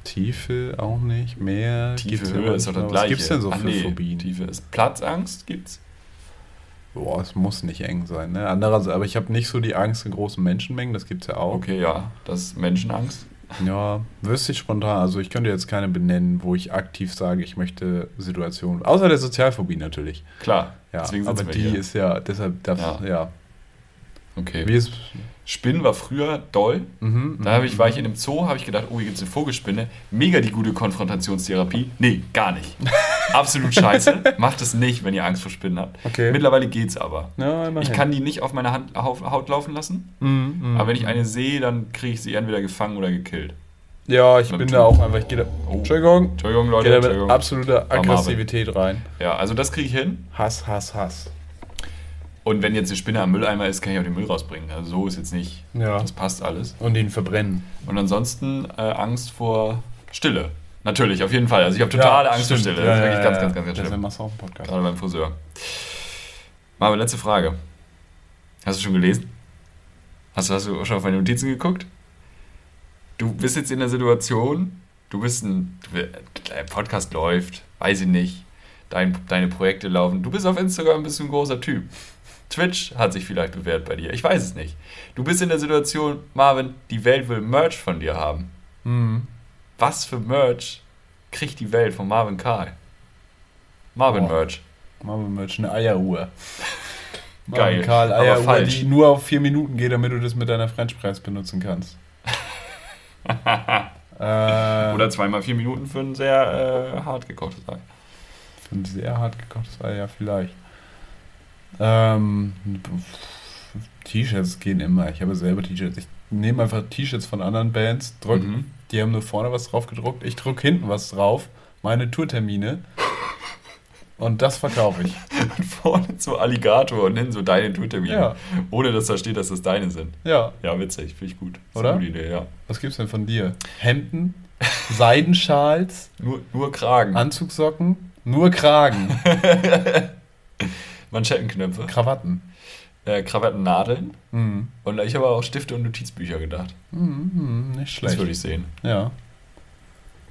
Tiefe auch nicht. Meer. Tiefe ja Höhe ist doch das gleiche. Was gibt's denn so Ach für nee, Phobien? Tiefe ist Platzangst gibt's. Boah, es muss nicht eng sein. Ne? Andererseits, aber ich habe nicht so die Angst in großen Menschenmengen. Das gibt's ja auch. Okay, ja, das ist Menschenangst. Ja, wüsste ich spontan. Also ich könnte jetzt keine benennen, wo ich aktiv sage, ich möchte Situationen. Außer der Sozialphobie natürlich. Klar, Ja, aber die hier. ist ja, deshalb darf, Ja. ja. Okay. Wie ist. Spinnen war früher doll. Mhm, Da habe ich, war ich in einem Zoo, habe ich gedacht, oh, hier gibt es eine Vogelspinne. Mega die gute Konfrontationstherapie. Nee, gar nicht. Absolut scheiße. Macht es nicht, wenn ihr Angst vor Spinnen habt. Okay. Mittlerweile geht's aber. Ja. Ich kann die nicht auf meiner Hand, Haut laufen lassen. Mhm, mhm. Aber wenn ich eine sehe, dann kriege ich sie entweder gefangen oder gekillt. Ja, ich bin da auch einfach. Ich gehe da. Oh. Entschuldigung. Entschuldigung, Ich Leute. gehe da mit absoluter. Aggressivität rein. Ja, also das kriege ich hin. Hass, Hass, Hass. Und wenn jetzt eine Spinne am Mülleimer ist, kann ich auch den Müll rausbringen. Also so ist jetzt nicht. Ja. Das passt alles. Und ihn verbrennen. Und ansonsten äh, Angst vor Stille. Natürlich, auf jeden Fall. Also ich habe totale Angst vor Stille. das ist wirklich ganz, ganz, ganz, ganz schlimm. machst du auch einen Podcast. Gerade beim Friseur. Marvin, letzte Frage. Hast du schon gelesen? Hast du, hast du schon auf meine Notizen geguckt? Du bist jetzt in der Situation, du bist ein, dein Podcast läuft, weiß ich nicht, dein, deine Projekte laufen, du bist auf Instagram, bist du ein großer Typ. Twitch hat sich vielleicht bewährt bei dir, ich weiß es nicht. Du bist in der Situation, Marvin, die Welt will Merch von dir haben. Mhm. Was für Merch kriegt die Welt von Marvin Karl? Marvin Boah. Merch. Wir mal eine Eieruhr. Geil, Machen Karl aber Eieruhr, die nur auf vier Minuten geht, damit du das mit deiner French Press benutzen kannst. äh, Oder zweimal vier Minuten für ein sehr äh, hart gekochtes Ei. Für ein sehr hart gekochtes Ei, ja, vielleicht. Ähm, T-Shirts gehen immer. Ich habe selber T-Shirts. Ich nehme einfach T-Shirts von anderen Bands, drück, Mhm. die haben nur vorne was drauf gedruckt. Ich drücke hinten was drauf, meine Tourtermine. Und das verkaufe ich. Und vorne so Alligator und hinten so deine Tourtermine. Ja. Ohne dass da steht, dass das deine sind. Ja. Ja, witzig, finde ich gut. Ist Oder? Eine gute Idee, ja. Was gibt's denn von dir? Hemden, Seidenschals, Nur, nur Kragen. Anzugsocken, nur Kragen, Manschettenknöpfe, Krawatten. äh, Krawattennadeln. Mhm. Und ich habe auch Stifte und Notizbücher gedacht. Mhm, mhm, nicht Das schlecht. würde ich sehen. Ja.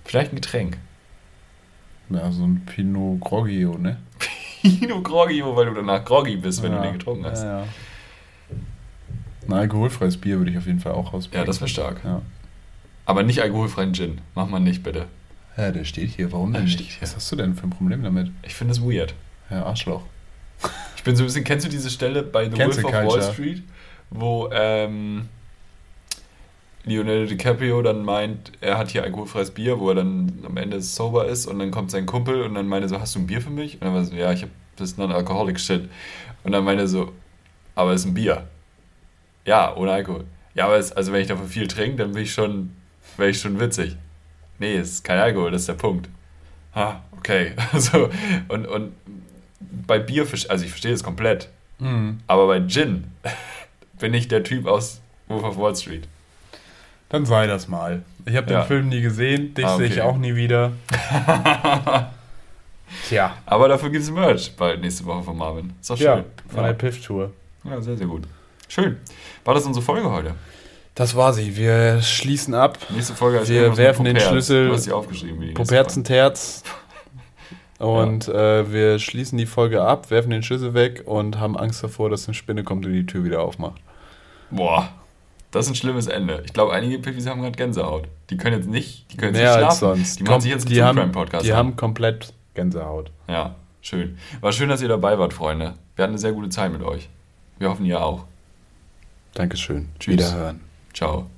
Vielleicht ein Getränk. Ja, so ein Pinot Grogio, ne? Pino Groggi, weil du danach groggy bist, wenn ja. du den getrunken hast. Ja, ja. Ein alkoholfreies Bier würde ich auf jeden Fall auch ausbringen. Ja, das wäre stark. Ja. Aber nicht alkoholfreien Gin. Mach mal nicht, bitte. ja, der steht hier. Warum Der denn steht nicht? hier. Was hast du denn für ein Problem damit? Ich finde es weird. Ja, Arschloch. Ich bin so ein bisschen, kennst du diese Stelle bei The Cancel Wolf of Wall Culture. Street, wo ähm, Leonardo DiCaprio dann meint, er hat hier alkoholfreies Bier, wo er dann am Ende sober ist und dann kommt sein Kumpel und dann meinte er so, hast du ein Bier für mich? Und dann war so, ja, ich habe das non-alcoholic shit. Und dann meinte er so, aber es ist ein Bier. Ja, ohne Alkohol. Ja, aber es, also wenn ich davon viel trinke, dann bin ich schon, wäre ich schon witzig. Nee, es ist kein Alkohol, das ist der Punkt. Ah, okay. Also, und, und bei Bier, also ich verstehe das komplett. Mhm. Aber bei Gin bin ich der Typ aus Wolf of Wall Street. Dann sei das mal. Ich habe den Ja. Film nie gesehen, dich Ah, sehe ich okay. auch nie wieder. Tja. Aber dafür gibt es Merch bald nächste Woche von Marvin. Ist doch schön. Ja, von ja. der Piff-Tour. ja, sehr, sehr gut. Schön. War das unsere Folge heute? Das war sie. Wir schließen ab. Nächste Folge ist Wir werfen den. Schlüssel- Du hast die aufgeschrieben. Wie Poperzenterz. Und äh, wir schließen die Folge ab, werfen den Schlüssel weg und haben Angst davor, dass eine Spinne kommt und die Tür wieder aufmacht. Boah. Das ist ein schlimmes Ende. Ich glaube, einige Piffis haben gerade Gänsehaut. Die können jetzt nicht, die können jetzt Mehr nicht als schlafen. sonst. Die machen Kom- sich jetzt einen die True Crime Podcast die an. haben komplett Gänsehaut. Ja, schön. War schön, dass ihr dabei wart, Freunde. Wir hatten eine sehr gute Zeit mit euch. Wir hoffen, ihr auch. Dankeschön. Tschüss. Wiederhören. Ciao.